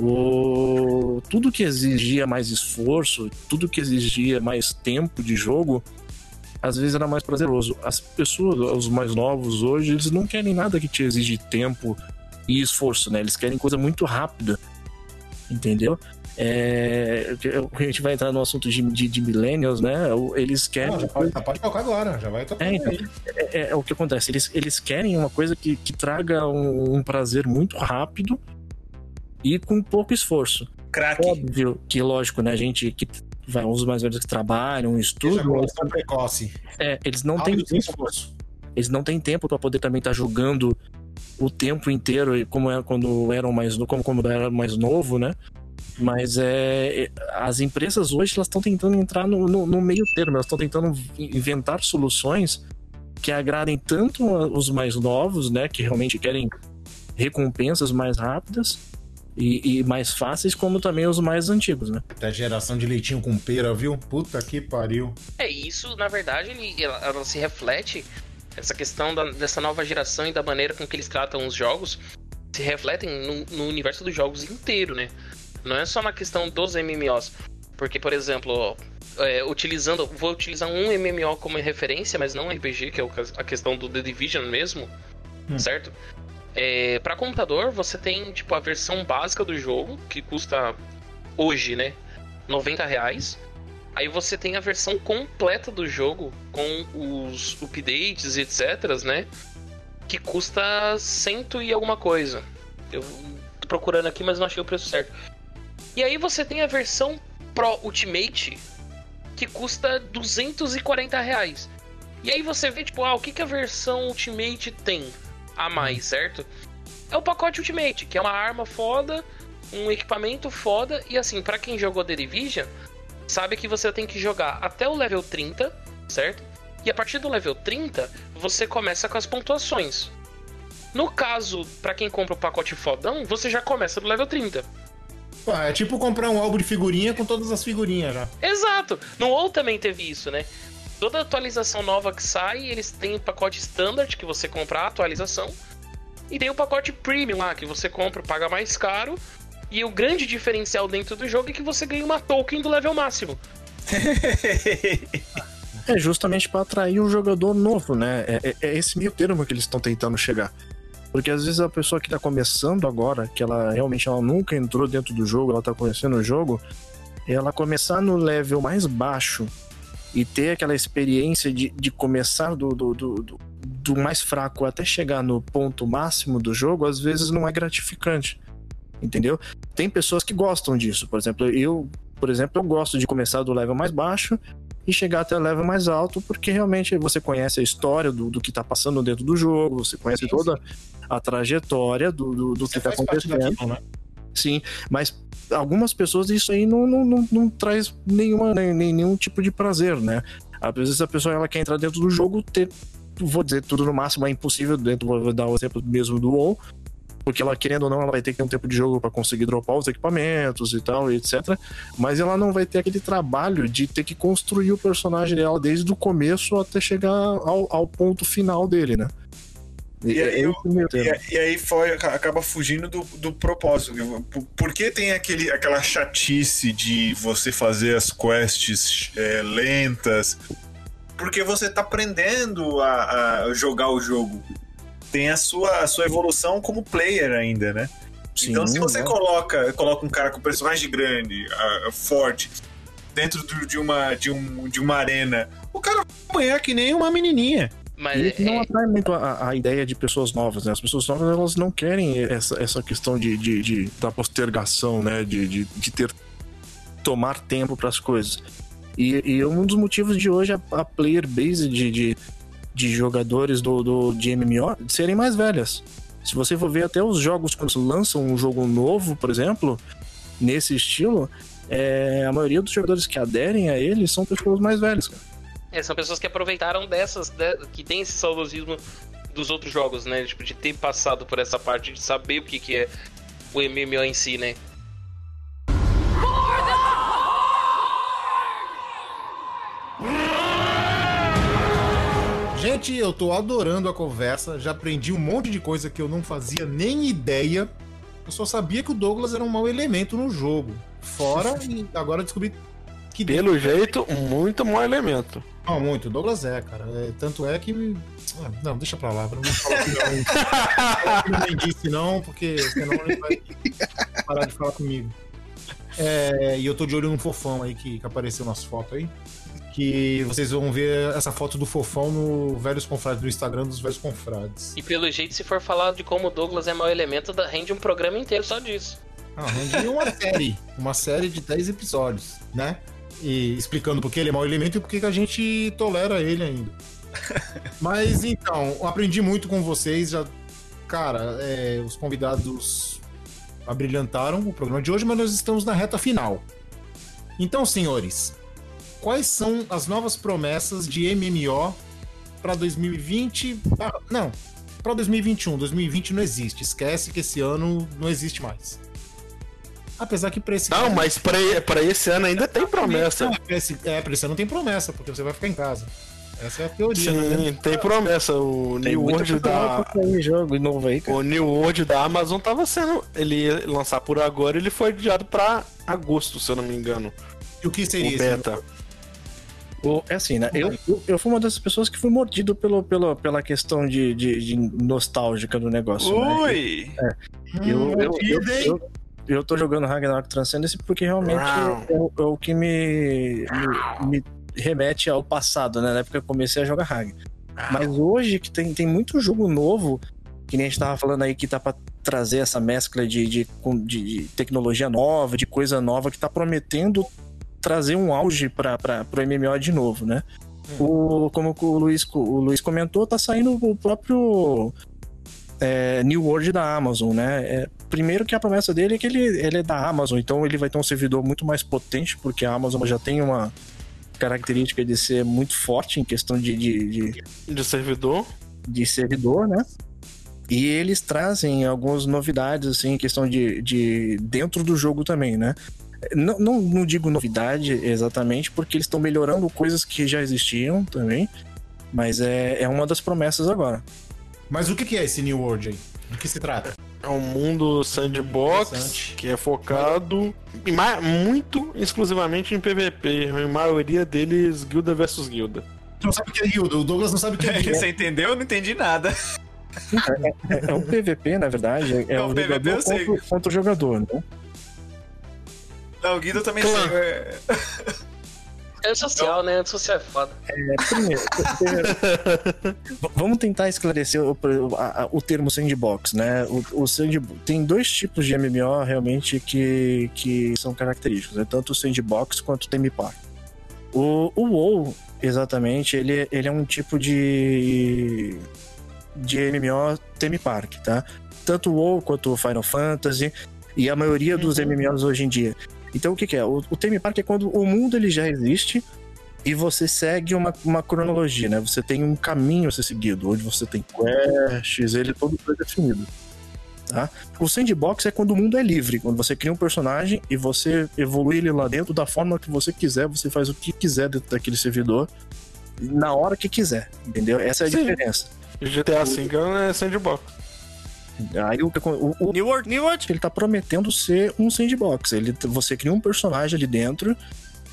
O, tudo que exigia mais esforço, tudo que exigia mais tempo de jogo, às vezes era mais prazeroso. As pessoas, os mais novos hoje, eles não querem nada que te exige tempo e esforço, né? Eles querem coisa muito rápida, entendeu? É, a gente vai entrar no assunto de, de, de millennials, né? Eles querem. Não, já pode, já pode tocar agora, já vai tocar. É, então, aí. é, é o que acontece. Eles, eles querem uma coisa que, que traga um, um prazer muito rápido e com pouco esforço. Crack. Óbvio que, lógico, né? A gente que vai, os mais velhos que trabalham, estudam, evolução precoce. é, eles não têm esforço. eles não têm tempo para poder também estar jogando o tempo inteiro, como era quando eram mais como quando era mais novo, né? Mas é, é, as empresas hoje elas estão tentando entrar no, no, no meio termo, elas estão tentando inventar soluções que agradem tanto os mais novos, né, que realmente querem recompensas mais rápidas e, e mais fáceis, como também os mais antigos, né? Da geração de leitinho com pera, viu? Puta que pariu. É isso, na verdade, ele, ela, ela se reflete essa questão da- dessa nova geração e da maneira com que eles tratam os jogos se refletem no, no universo dos jogos inteiro, né? Não é só na questão dos MMOs. Porque, por exemplo, é, utilizando. Vou utilizar um MMO como referência, mas não RPG, que é a questão do The Division mesmo, certo? É, para computador, você tem tipo a versão básica do jogo, que custa hoje, né? 90 reais. Aí você tem a versão completa do jogo com os updates e etc, né? que custa cento e alguma coisa. Eu tô procurando aqui, mas não achei o preço certo. E aí você tem a versão Pro Ultimate, que custa 240 reais. E aí você vê, tipo, ah, o que, que a versão Ultimate tem a mais, certo? É o pacote Ultimate, que é uma arma foda, um equipamento foda, e assim, para quem jogou The Division, sabe que você tem que jogar até o level 30, certo? E a partir do level 30, você começa com as pontuações. No caso, para quem compra o pacote fodão, você já começa do level 30. Ah, é tipo comprar um álbum de figurinha com todas as figurinhas já. Exato! No WoW também teve isso, né? Toda atualização nova que sai, eles têm o pacote standard que você compra a atualização. E tem o pacote premium lá, que você compra, paga mais caro. E o grande diferencial dentro do jogo é que você ganha uma token do level máximo. É justamente para atrair um jogador novo, né? É, é- é esse meio termo que eles estão tentando chegar. Porque às vezes a pessoa que tá começando agora, que ela realmente ela nunca entrou dentro do jogo, ela tá conhecendo o jogo, ela começar no level mais baixo e ter aquela experiência de, de começar do, do, do, do- mais fraco até chegar no ponto máximo do jogo, às vezes não é gratificante. Entendeu? Tem pessoas que gostam disso. Por exemplo, eu, por exemplo, eu gosto de começar do level mais baixo e chegar até o level mais alto, porque realmente você conhece a história do, do que tá passando dentro do jogo, você conhece toda a trajetória do, do, do que tá parte acontecendo. daquilo, né? Sim, mas algumas pessoas isso aí não, não, não, não traz nenhuma, nem, nenhum tipo de prazer, né? Às vezes a pessoa ela quer entrar dentro do jogo, ter, vou dizer, tudo no máximo é impossível, dentro, vou dar o exemplo mesmo do WoW, porque ela querendo ou não, ela vai ter que ter um tempo de jogo para conseguir dropar os equipamentos e tal, etc. Mas ela não vai ter aquele trabalho de ter que construir o personagem dela desde o começo até chegar ao, ao ponto final dele, né? E aí, esse meio E, e aí foi, acaba fugindo do, do propósito. Por, por que tem aquele, aquela chatice de você fazer as quests é, lentas? Porque você tá aprendendo a, a jogar o jogo. Tem a sua, a sua evolução como player ainda, né? Sim, então, se você coloca, coloca um cara com personagem grande, forte, dentro do- de, uma, de, um, de uma arena, o cara vai apanhar que nem uma menininha. Mas E é, isso não atrai muito a, a ideia de pessoas novas, né? As pessoas novas, elas não querem essa, essa questão de, de, de- da postergação, né? De, de, de ter... tomar tempo para as coisas. E, e um dos motivos de hoje a, a player base de, de, de jogadores do, do, de MMO serem mais velhas. Se você for ver até os jogos, quando lançam um jogo novo, por exemplo, nesse estilo, é, a maioria dos jogadores que aderem a ele são pessoas mais velhas, cara. É, são pessoas que aproveitaram dessas, de- que tem esse saudosismo dos outros jogos, né? Tipo, de ter passado por essa parte, de saber o que, que é o MMO em si, né? Gente, eu tô adorando a conversa. Já aprendi um monte de coisa que eu não fazia nem ideia. Eu só sabia que o Douglas era um mau elemento no jogo. Fora, *laughs* e agora descobri que. Pelo jeito, muito mau elemento. Não, muito. O Douglas é, cara. É, tanto é que. Ah, Não, deixa pra lá. Não falar que não. *laughs* Não disse, não, porque senão ele vai parar de falar comigo. É, e eu tô de olho num fofão aí que, que apareceu nas fotos aí. Que vocês vão ver essa foto do fofão no Velhos Confrades, no Instagram dos Velhos Confrades. E pelo jeito, se for falar de como o Douglas é mau elemento, rende um programa inteiro só disso. Ah, Randy uma série. Uma série de 10 episódios, né? E explicando por que ele é mau elemento e por que a gente tolera ele ainda. *laughs* Mas então, aprendi muito com vocês. Já, cara, é, os convidados abrilhantaram o programa de hoje, mas nós estamos na reta final. Então, senhores, quais são as novas promessas de MMO para 2020? Ah, não, para 2021. 2020 não existe. Esquece que esse ano não existe mais. Apesar que pra esse Não, mas pra, pra esse ano ainda tem promessa. Não, pra esse, é, pra esse ano não tem promessa, porque você vai ficar em casa. Essa é a teoria, né? Sim, tem promessa. O Tem New World da. jogo novo aí, cara. O New World da Amazon tava sendo. Ele ia lançar por agora, ele foi adiado pra agosto, se eu não me engano. E o que seria O esse? beta. O- É assim, né? Eu, eu, eu fui uma dessas pessoas que fui mordido pelo, pelo, pela questão de, de, de nostálgica do negócio. né? Ui! Eu, eu, eu, hein? eu, eu tô jogando Ragnarok Transcendence porque realmente é, o- é o que me, me, me remete ao passado, né? Na época que eu comecei a jogar Rag. Mas hoje que tem, tem muito jogo novo, que nem a gente tava falando aí, que tá pra trazer essa mescla de, de, de- tecnologia nova, de coisa nova, que tá prometendo trazer um auge para pro MMO de novo, né? O, como o Luiz, o Luiz comentou, tá saindo o próprio é, New World da Amazon, né? É, primeiro que a promessa dele é que ele, ele é da Amazon, então ele vai ter um servidor muito mais potente, porque a Amazon já tem uma característica de ser muito forte em questão de, de, de, De servidor. de servidor, né? E eles trazem algumas novidades, assim, em questão de, de dentro do jogo também, né? Não, não, não digo novidade exatamente, porque eles estão melhorando coisas que já existiam também, mas é, é uma das promessas agora. Mas o que é esse New World aí? Do que se trata? É um mundo sandbox que é focado em ma- muito exclusivamente em PVP. A maioria deles guilda versus guilda. Tu não sabe o que é guilda, o Douglas não sabe o que é guilda. *laughs* Você entendeu? Eu não entendi nada. É, é um PVP, na verdade, é, Não, um PVP jogador eu sei. contra, contra o jogador, né? Não, o Guido eu também Clã. *laughs* é- Antissocial, né? Antissocial é foda. É, primeiro, primeiro, *laughs* vamos tentar esclarecer o, a- a- o termo sandbox, né? O, o sand- tem dois tipos de MMO realmente que, que são característicos, né? tanto o sandbox quanto o theme park. O, o WoW, exatamente, ele, ele é um tipo de de MMO theme park, tá? Tanto o WoW quanto o Final Fantasy e a maioria dos MMOs hoje em dia. Então o que, que é? O, o theme park é quando o mundo ele já existe e você segue uma, uma cronologia, né? Você tem um caminho a ser seguido, onde você tem quests, ele é todo pré-definido. Tá? O sandbox é quando o mundo é livre, quando você cria um personagem e você evolui ele lá dentro da forma que você quiser, você faz o que quiser dentro daquele servidor, na hora que quiser, entendeu? Essa é a Sim. diferença. GTA V é sandbox. Aí o, o, o New World, New World. ele tá prometendo ser um sandbox. Ele, você cria um personagem ali dentro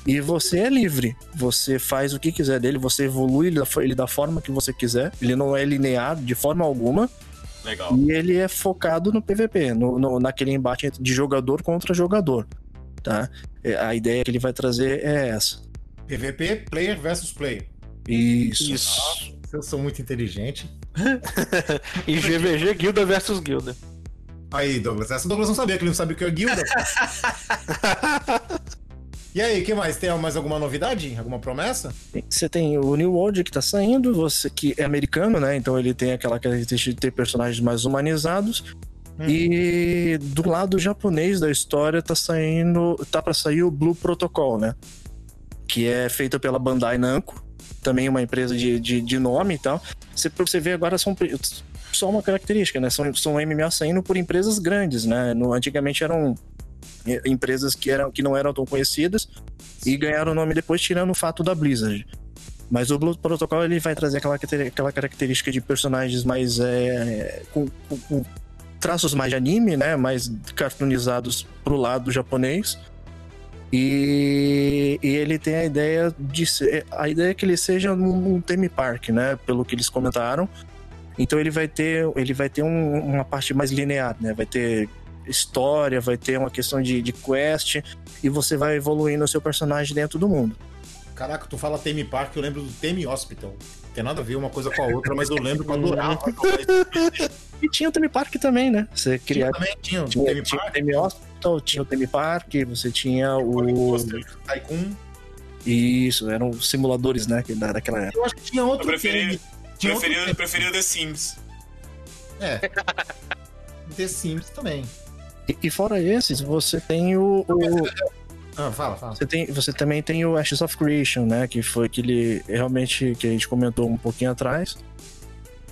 e você é livre. Você faz o que quiser dele, você evolui ele da, fo- ele da forma que você quiser. Ele não é linear de forma alguma. Legal. E ele é focado no PVP, no, no- naquele embate de jogador contra jogador. Tá? É, A ideia que ele vai trazer é essa. PVP, player versus player. Isso. Isso. Eu sou muito inteligente. *laughs* E GVG, guilda versus guilda. Aí, Douglas. Essa Douglas não sabia, que ele não sabe o que é guilda. *laughs* e aí, o que mais? Tem mais alguma novidade? Alguma promessa? Você tem o New World que tá saindo, você que é americano, né? Então ele tem aquela característica de ter personagens mais humanizados. E do lado japonês da história tá saindo, tá para sair o Blue Protocol, né? Que é feita pela Bandai Namco, também uma empresa de, de, de nome e tal. Você, você ver agora são só uma característica, né? São, são MMO saindo por empresas grandes, né? No, antigamente eram eh, empresas que, eram, que não eram tão conhecidas e ganharam o nome depois tirando o fato da Blizzard. Mas o Blue Protocol ele vai trazer aquela, aquela característica de personagens mais é, com, com- com traços mais de anime, né? Mais cartoonizados pro lado japonês. E, e ele tem a ideia de ser, a ideia é que ele seja um, theme park, né? Pelo que eles comentaram. Então ele vai ter, ele vai ter um- uma parte mais linear, né? Vai ter história, vai ter uma questão de, de quest e você vai evoluindo o seu personagem dentro do mundo. Caraca, tu fala Theme Park, eu lembro do Theme Hospital. Tem nada a ver uma coisa com a outra, mas eu lembro que eu adorava. *laughs* E tinha o Theme Park também, né? Você Tinha criava também, tinha o tinha, Theme tinha o Park, Theme Hospital, tinha o Theme Park, você tinha o. Tycoon. Isso, eram simuladores, né? que da- Daquela época. Eu acho que tinha outro Eu preferi- Theme. Tinha outro Preferi, Theme. preferi o The Sims. É. *laughs* The Sims também. E, e fora esses, você tem o. o- Ah, fala, fala. você, tem, você também tem o Ashes of Creation, né? Que foi aquele realmente que a gente comentou um pouquinho atrás.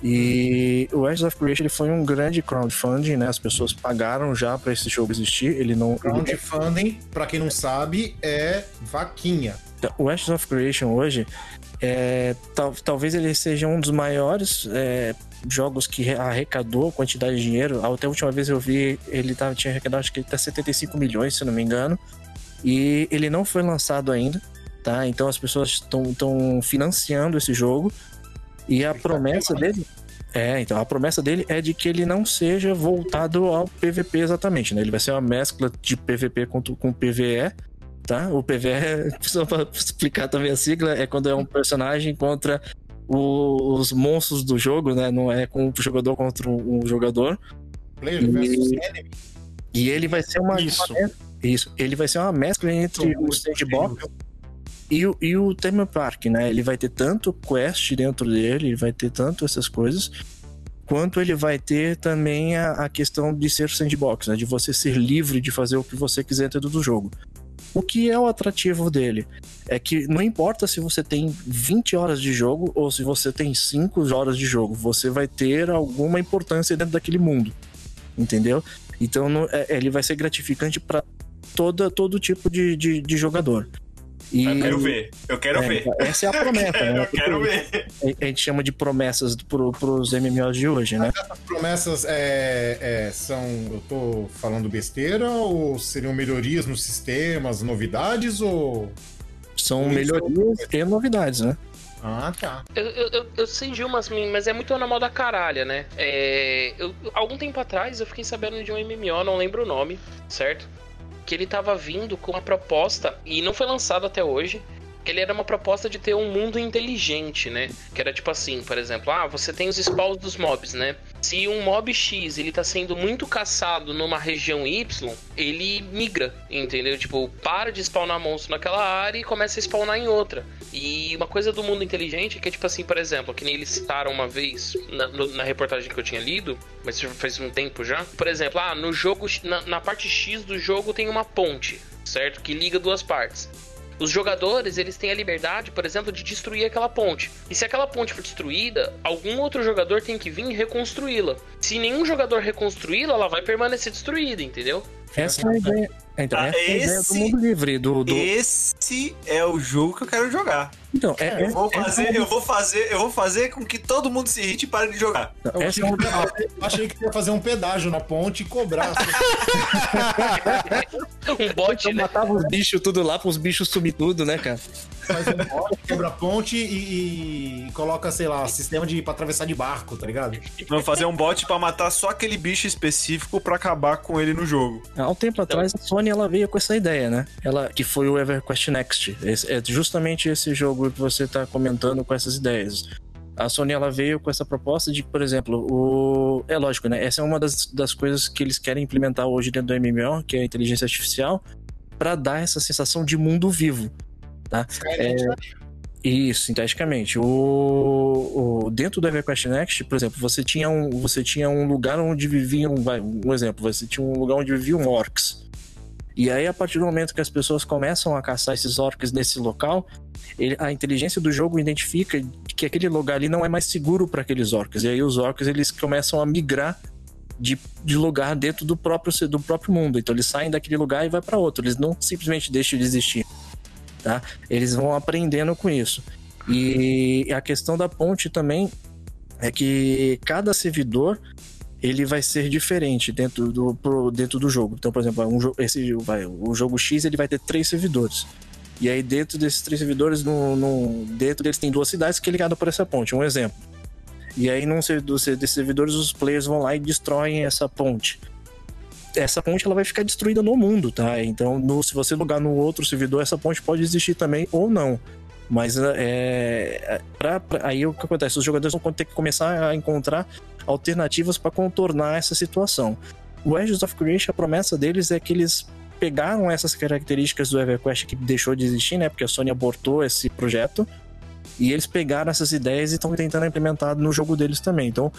E o Ashes of Creation ele foi um grande crowdfunding, né? As pessoas pagaram já para esse jogo existir. Ele não. ele- Crowdfunding, pra quem não sabe, é vaquinha. O Ashes of Creation hoje, é, tal- talvez ele seja um dos maiores é, jogos que re- arrecadou quantidade de dinheiro. Até a última vez eu vi, ele tava, tinha arrecadado acho que até 75 milhões, se não me engano. E ele não foi lançado ainda, tá? Então as pessoas estão financiando esse jogo. E a promessa dele. É, então a promessa dele é de que ele não seja voltado ao PVP exatamente, né? Ele vai ser uma mescla de PVP com, com PVE, tá? O PVE, *laughs* só pra explicar também a sigla, é quando é um personagem contra o- os monstros do jogo, né? Não é com um jogador contra um jogador. Player E- versus enemy. E ele vai ser uma. Isso. isso. Ele vai ser uma mescla entre o sandbox e o, e o Theme Park, né? Ele vai ter tanto quest dentro dele, ele vai ter tanto essas coisas, quanto ele vai ter também a, a questão de ser sandbox, né? De você ser livre de fazer o que você quiser dentro do jogo. O que é o atrativo dele? É que não importa se você tem 20 horas de jogo ou se você tem 5 horas de jogo, você vai ter alguma importância dentro daquele mundo. Entendeu? Então não- é- ele vai ser gratificante para todo tipo de, de, de jogador. E, Eu quero ver, eu quero é, ver. Essa é a promessa, né? Eu quero ver. A gente chama de promessas pro, pros MMOs de hoje, né? Essas promessas é, é, são. Eu tô falando besteira ou seriam melhorias nos sistemas, novidades ou. São Isso. melhorias e novidades, né? Ah, tá. Eu, eu, eu, eu sei de umas, mas é muito na moda caralha, né? É, eu, algum tempo atrás eu fiquei sabendo de um MMO, não lembro o nome, certo? Que ele tava vindo com uma proposta, e não foi lançado até hoje, que ele era uma proposta de ter um mundo inteligente, né? Que era tipo assim, por exemplo, ah, você tem os spawns dos mobs, né? Se um mob X ele tá sendo muito caçado numa região Y, ele migra, entendeu? Tipo, para de spawnar monstro naquela área e começa a spawnar em outra. E uma coisa do mundo inteligente é que, tipo assim, por exemplo, que nem eles citaram uma vez na, na reportagem que eu tinha lido, mas faz um tempo já. Por exemplo, ah, no jogo, na, na parte X do jogo tem uma ponte, certo? Que liga duas partes. Os jogadores, eles têm a liberdade, por exemplo, de destruir aquela ponte. E se aquela ponte for destruída, algum outro jogador tem que vir e reconstruí-la. Se nenhum jogador reconstruí-la, ela vai permanecer destruída, entendeu? Essa é a ideia. Então, Ah, essa é a ideia do esse- mundo livre. Do, do... Esse é o jogo que eu quero jogar. Então, é, Eu vou é- fazer, eu vou fazer, eu vou fazer com que todo mundo se irrite e pare de jogar. é- essa Eu achei que ia fazer um pedágio na ponte e cobrar. *laughs* Um bot, Eu né? matava os bichos tudo lá, para os bichos sumir tudo, né, cara? Faz um bote, quebra a ponte e, e coloca, sei lá, sistema de pra atravessar de barco, tá ligado? Vamos fazer um bot pra matar só aquele bicho específico pra acabar com ele no jogo. Há um tempo atrás, a Sony ela veio com essa ideia, né? Ela, que foi o EverQuest Next. Esse- é justamente esse jogo que você tá comentando com essas ideias. A Sony ela veio com essa proposta de, por exemplo, o. É lógico, né? Essa é uma das, das coisas que eles querem implementar hoje dentro do MMO, que é a inteligência artificial, para dar essa sensação de mundo vivo. Tá? Isso, sinteticamente. O, o- dentro do EverQuest Next, por exemplo, você tinha um, você tinha um lugar onde viviam. vai, Um exemplo, você tinha um lugar onde viviam orcs. E aí, a partir do momento que as pessoas começam a caçar esses orcs nesse local, ele- a inteligência do jogo identifica que aquele lugar ali não é mais seguro para aqueles orcs. E aí, os orcs eles começam a migrar de, de lugar dentro do próprio, do próprio mundo. Então, eles saem daquele lugar e vai para outro. Eles não simplesmente deixam de existir. Tá? Eles vão aprendendo com isso. E a questão da ponte também é que cada servidor ele vai ser diferente dentro do, pro- dentro do jogo. Então, por exemplo, um, esse, vai, o jogo X ele vai ter três servidores. E aí, dentro desses três servidores, no, no- dentro deles tem duas cidades que é ligada por essa ponte. Um exemplo. E aí, num desses servidores, os players vão lá e destroem essa ponte. Essa ponte ela vai ficar destruída no mundo, tá? Então, no- se você logar no outro servidor, essa ponte pode existir também ou não. Mas é, pra- pra- aí o que acontece? Os jogadores vão ter que começar a encontrar alternativas para contornar essa situação. O Agents of Creation, a promessa deles é que eles pegaram essas características do EverQuest que deixou de existir, né? Porque a Sony abortou esse projeto. E eles pegaram essas ideias e estão tentando implementar no jogo deles também. Então,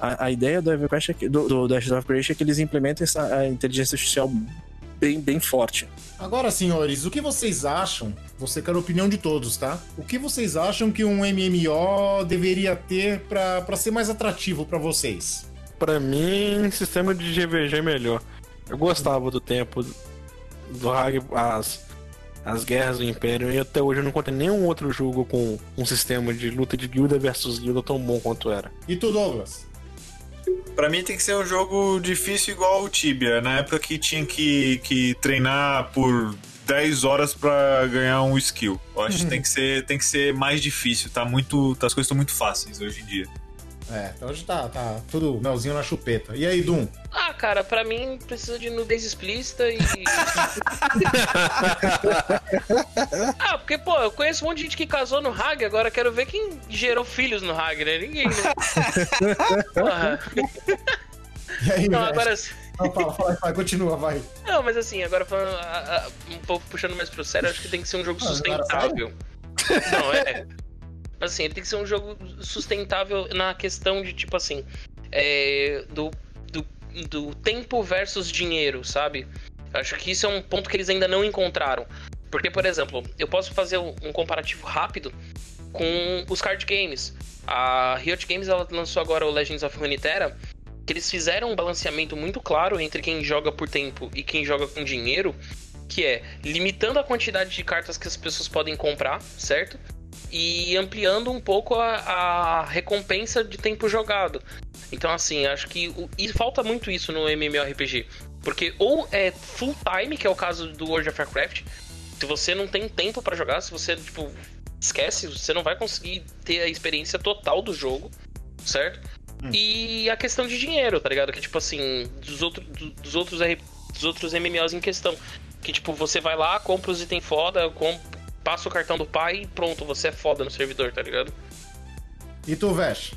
a, a ideia do EverQuest, é que, do, do, do of Creation é que eles implementem essa inteligência artificial bem, bem forte. Agora, senhores, o que vocês acham? Você quer a opinião de todos, tá? O que vocês acham que um MMO deveria ter pra pra ser mais atrativo pra vocês? Pra mim, sistema de GVG é melhor. Eu gostava do tempo do Hag, as, as guerras do Império, e até hoje eu não encontrei nenhum outro jogo com um sistema de luta de guilda versus guilda tão bom quanto era. E tu, Douglas? Pra mim tem que ser um jogo difícil igual o Tibia, na época que tinha que, que treinar por 10 horas pra ganhar um skill. Eu acho que tem que ser, tem que ser mais difícil, tá muito, tá- as coisas estão muito fáceis hoje em dia. É, então hoje tá, tá tudo melzinho na chupeta. E aí, Dum? Ah, cara, pra mim precisa de nudez explícita e. *laughs* ah, porque, pô, eu conheço um monte de gente que casou no Hag, agora quero ver quem gerou filhos no Hag, né? Ninguém, né? *laughs* Porra. E aí, Não, agora. Não, fala, fala, vai, continua, vai. Não, mas assim, agora falando um pouco puxando mais pro sério, acho que tem que ser um jogo Ah, sustentável. Não, é. Assim, ele tem que ser um jogo sustentável na questão de, tipo assim, é, do, do, do tempo versus dinheiro, sabe? Acho que isso é um ponto que eles ainda não encontraram. Porque, por exemplo, eu posso fazer um um comparativo rápido com os card games. A Riot Games ela lançou agora o Legends of Runeterra, que eles fizeram um balanceamento muito claro entre quem joga por tempo e quem joga com dinheiro, que é limitando a quantidade de cartas que as pessoas podem comprar, certo? E ampliando um pouco a, a recompensa de tempo jogado. Então, assim, acho que. o- E falta muito isso no MMORPG. Porque ou é full time, que é o caso do World of Warcraft. Se você não tem tempo pra jogar, se você, tipo, esquece, você não vai conseguir ter a experiência total do jogo, certo? E a questão de dinheiro, tá ligado? Que, tipo assim, dos, outro, do- dos, outros, dos outros MMOs em questão. Que, tipo, você vai lá, compra os itens foda, com- passa o cartão do pai e pronto, você é foda no servidor, tá ligado? E tu, Vesh?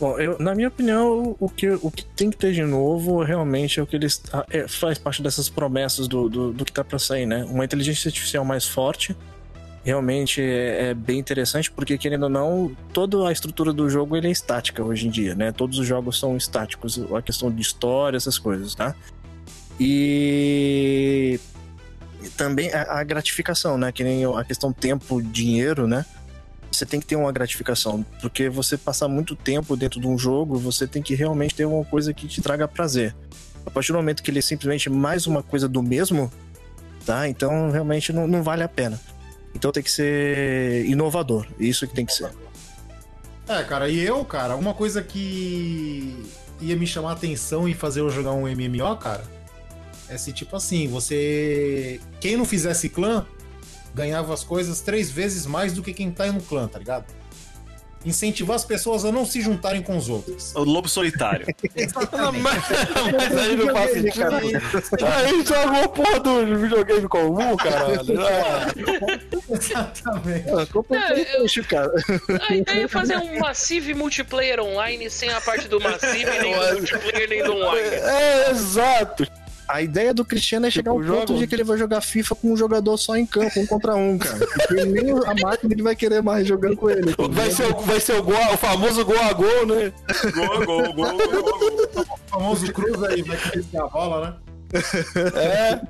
Bom, eu, na minha opinião, o que, o que tem que ter de novo realmente é o que eles. ah, é, faz parte dessas promessas do, do, do que tá pra sair, né? Uma inteligência artificial mais forte. Realmente é, é bem interessante, porque querendo ou não, toda a estrutura do jogo ele é estática hoje em dia, né? Todos os jogos são estáticos, a questão de história, essas coisas, tá? E também a, a gratificação, né? Que nem a questão tempo, dinheiro, né? Você tem que ter uma gratificação, porque você passar muito tempo dentro de um jogo, você tem que realmente ter uma coisa que te traga prazer. A partir do momento que ele é simplesmente mais uma coisa do mesmo, tá? Então realmente não, não vale a pena. Então tem que ser inovador, isso que tem que ser. É, cara, e eu, cara, uma coisa que ia me chamar a atenção e fazer eu jogar um MMO, cara, é se tipo assim, você. Quem não fizesse clã ganhava as coisas três vezes mais do que quem tá no clã, tá ligado? Incentivar as pessoas a não se juntarem com os outros. O lobo solitário. *laughs* Exatamente. Mas aí não faz sentido. Aí jogou a porra do videogame comum, caralho. Ah, *laughs* Exatamente. É, eu- cara. A ideia é fazer um Massive multiplayer online sem a parte do Massive, nem do multiplayer, nem do online. É, exato. A ideia do Cristiano é chegar ao Tipo, ponto de que ele vai jogar FIFA com um jogador só em campo, um contra um, cara. Porque nem a máquina ele vai querer mais jogando com ele. Vai ser, o- vai ser o, gol, o famoso gol a gol, né? Gol, gol, gol, gol, gol. O famoso cruz aí, vai querer a bola, né? É.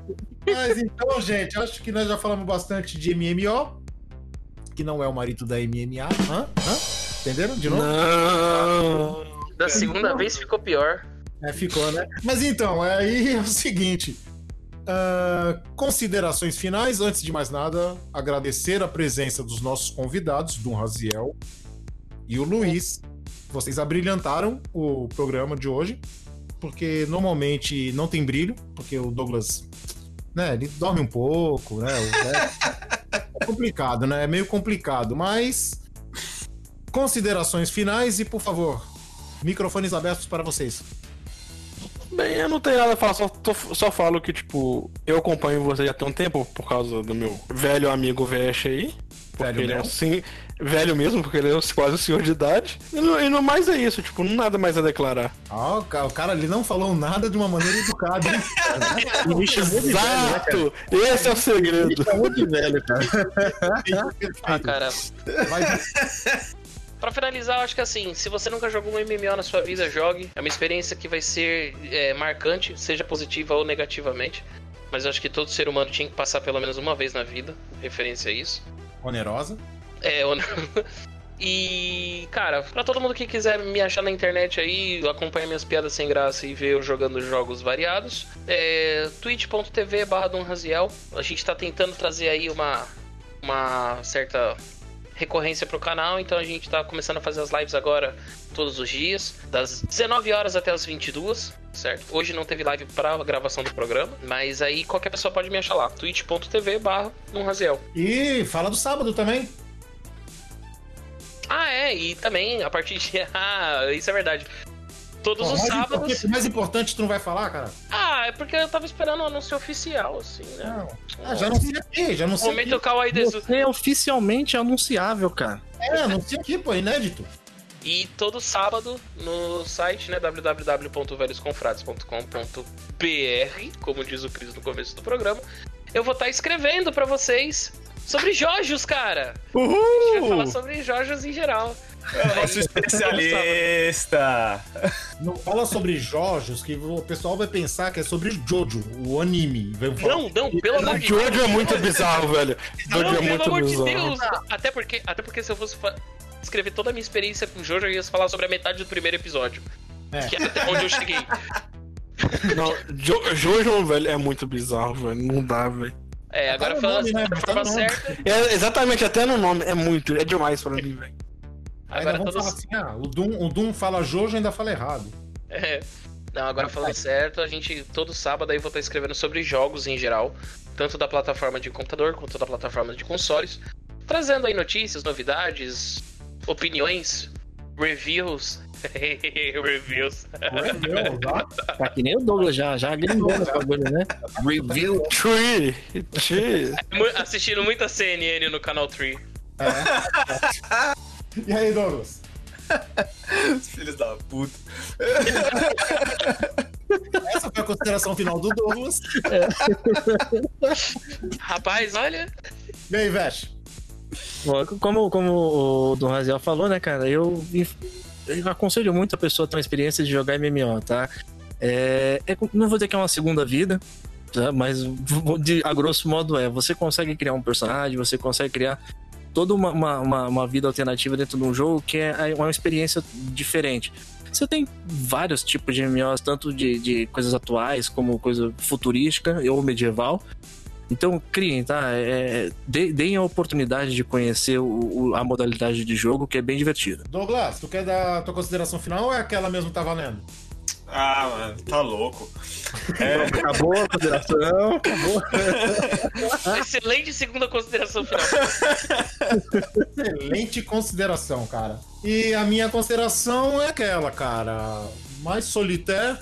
Mas então, gente, acho que nós já falamos bastante de MMO, que não é o marido da MMA. Hã? Hã? Entenderam? De novo? Não. Da segunda vez ficou pior. É, ficou, né? Mas então, aí é o seguinte. ah, considerações finais, antes de mais nada, agradecer a presença dos nossos convidados, Dom Raziel e o Luiz. Vocês abrilhantaram o programa de hoje, porque normalmente não tem brilho, porque o Douglas, né, ele dorme um pouco, né? o- é, é complicado, né? É meio complicado, mas considerações finais e, por favor, microfones abertos para vocês. Bem, eu não tenho nada a falar, só, tô- só falo que, tipo, eu acompanho você já tem um tempo por causa do meu velho amigo Vesh aí. Porque Velho ele é mesmo? assim, velho mesmo, porque ele é quase o senhor de idade. E no, e no mais é isso, tipo, não nada mais a declarar. Ah, o ca- o cara ele não falou nada de uma maneira educada, hein? *laughs* Me chamou de velho, né? Exato! Esse é o segredo. Me chamou de velho, cara. Ah, cara. Vai- Pra finalizar, eu acho que assim, se você nunca jogou um MMO na sua vida, jogue. É uma experiência que vai ser é, marcante, seja positiva ou negativamente. Mas eu acho que todo ser humano tinha que passar pelo menos uma vez na vida, referência a isso. Onerosa. É, *laughs* não... E, cara, pra todo mundo que quiser me achar na internet aí, acompanhar minhas piadas sem graça e ver eu jogando jogos variados, é twitch.tv barra. A gente tá tentando trazer aí uma, uma certa recorrência pro canal, então a gente tá começando a fazer as lives agora todos os dias, das 19 horas até as 22, certo? Hoje não teve live pra gravação do programa, mas aí qualquer pessoa pode me achar lá, twitch.tv barra. E fala do sábado também. Ah, é, e também a partir de. *laughs* Ah, isso é verdade. Todos Pô, os sábados. importante- mais importante tu não vai falar, cara? Ah, é porque eu tava esperando o anúncio oficial, assim, né? Ah, já anuncia aqui, já anuncia Momento aqui. Kawaii Desu. Você é oficialmente anunciável, cara. É, anuncia aqui, pô, inédito. E todo sábado no site, né, www.velhosconfrades.com.br, como diz o Cris no começo do programa, eu vou estar escrevendo pra vocês sobre Jojos, cara. A gente vai falar sobre Jojos em geral. É o nosso especialista. Não fala sobre Jojos, que o pessoal vai pensar que é sobre Jojo, o anime. Não, não, pelo amor de Jojo Deus. é muito bizarro, velho. Não, Jojo é pelo muito amor de bizarro. Deus. Até porque, até porque se eu fosse escrever toda a minha experiência com Jojo, eu ia falar sobre a metade do primeiro episódio. É. Que é até onde eu cheguei. Não, Jo- Jojo, velho, é muito bizarro, velho. Não dá, velho. É, agora falando nome, né? da Tá forma certa. É, exatamente, até no nome. É muito, é demais pra mim, velho. Agora vamos todos. falar assim, ah, o Doom, o Doom fala Jojo ainda fala errado. *laughs* É. Não, agora falando certo, a gente todo sábado aí vou estar escrevendo sobre jogos em geral, tanto da plataforma de computador quanto da plataforma de consoles, trazendo aí notícias, novidades, opiniões, reviews. *laughs* reviews. Tá que nem o Douglas já, já gringou no bagulho, né? Review Tree. Tree. Assistindo muita CNN no canal 3. *laughs* E aí, Douglas? Os filhos da puta. Essa foi a consideração final do Douglas. Rapaz, olha. E aí, Vesh? Como, como o Dom Raziel falou, né, cara, eu, eu aconselho muito a pessoa a ter uma experiência de jogar MMO, tá? É, é- não vou dizer que é uma segunda vida, tá? mas de, a grosso modo é, você consegue criar um personagem, você consegue criar toda uma, uma, uma- vida alternativa dentro de um jogo que é uma experiência diferente. Você tem vários tipos de MMOs, tanto de, de coisas atuais como coisa futurística ou medieval. Então criem, tá? É, dê- deem a oportunidade de conhecer o- o- a modalidade de jogo, que é bem divertida. Douglas, tu quer dar a tua consideração final ou é aquela mesmo que tá valendo? Ah, mano, tá louco. É, Acabou a consideração, acabou. *laughs* Excelente segunda consideração final. Excelente consideração, cara. E a minha consideração é aquela, cara. Mais solitário,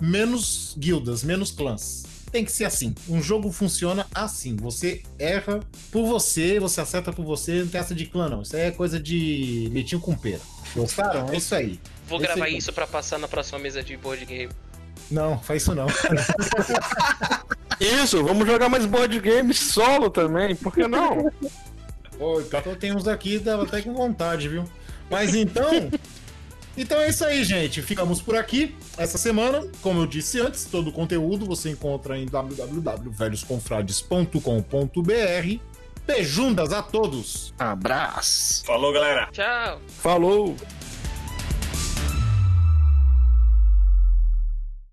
menos guildas, menos clãs. Tem que ser assim. Um jogo funciona assim. Você erra por você, você acerta por você, não tem essa de clã, não. Isso aí é coisa de leitinho com pera. Gostaram? É isso aí. Vou Esse gravar aí. isso pra passar na próxima mesa de board game. Não, faz isso não. *laughs* Isso, vamos jogar mais board games solo também, por que não? Oi, então tem uns aqui, dava até com vontade, viu? Mas então. Então é isso aí, gente. Ficamos por aqui essa semana. Como eu disse antes, todo o conteúdo você encontra em www.velhosconfrades.com.br. Beijundas a todos! Abraço. falou, galera. Tchau. Falou!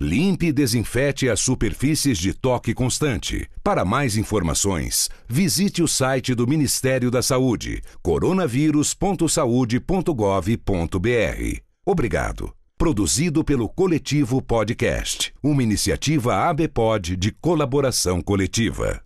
Limpe e desinfete as superfícies de toque constante. Para mais informações, visite o site do Ministério da Saúde, coronavírus.saude.gov.br. Obrigado. Produzido pelo Coletivo Podcast, uma iniciativa ABPOD de colaboração coletiva.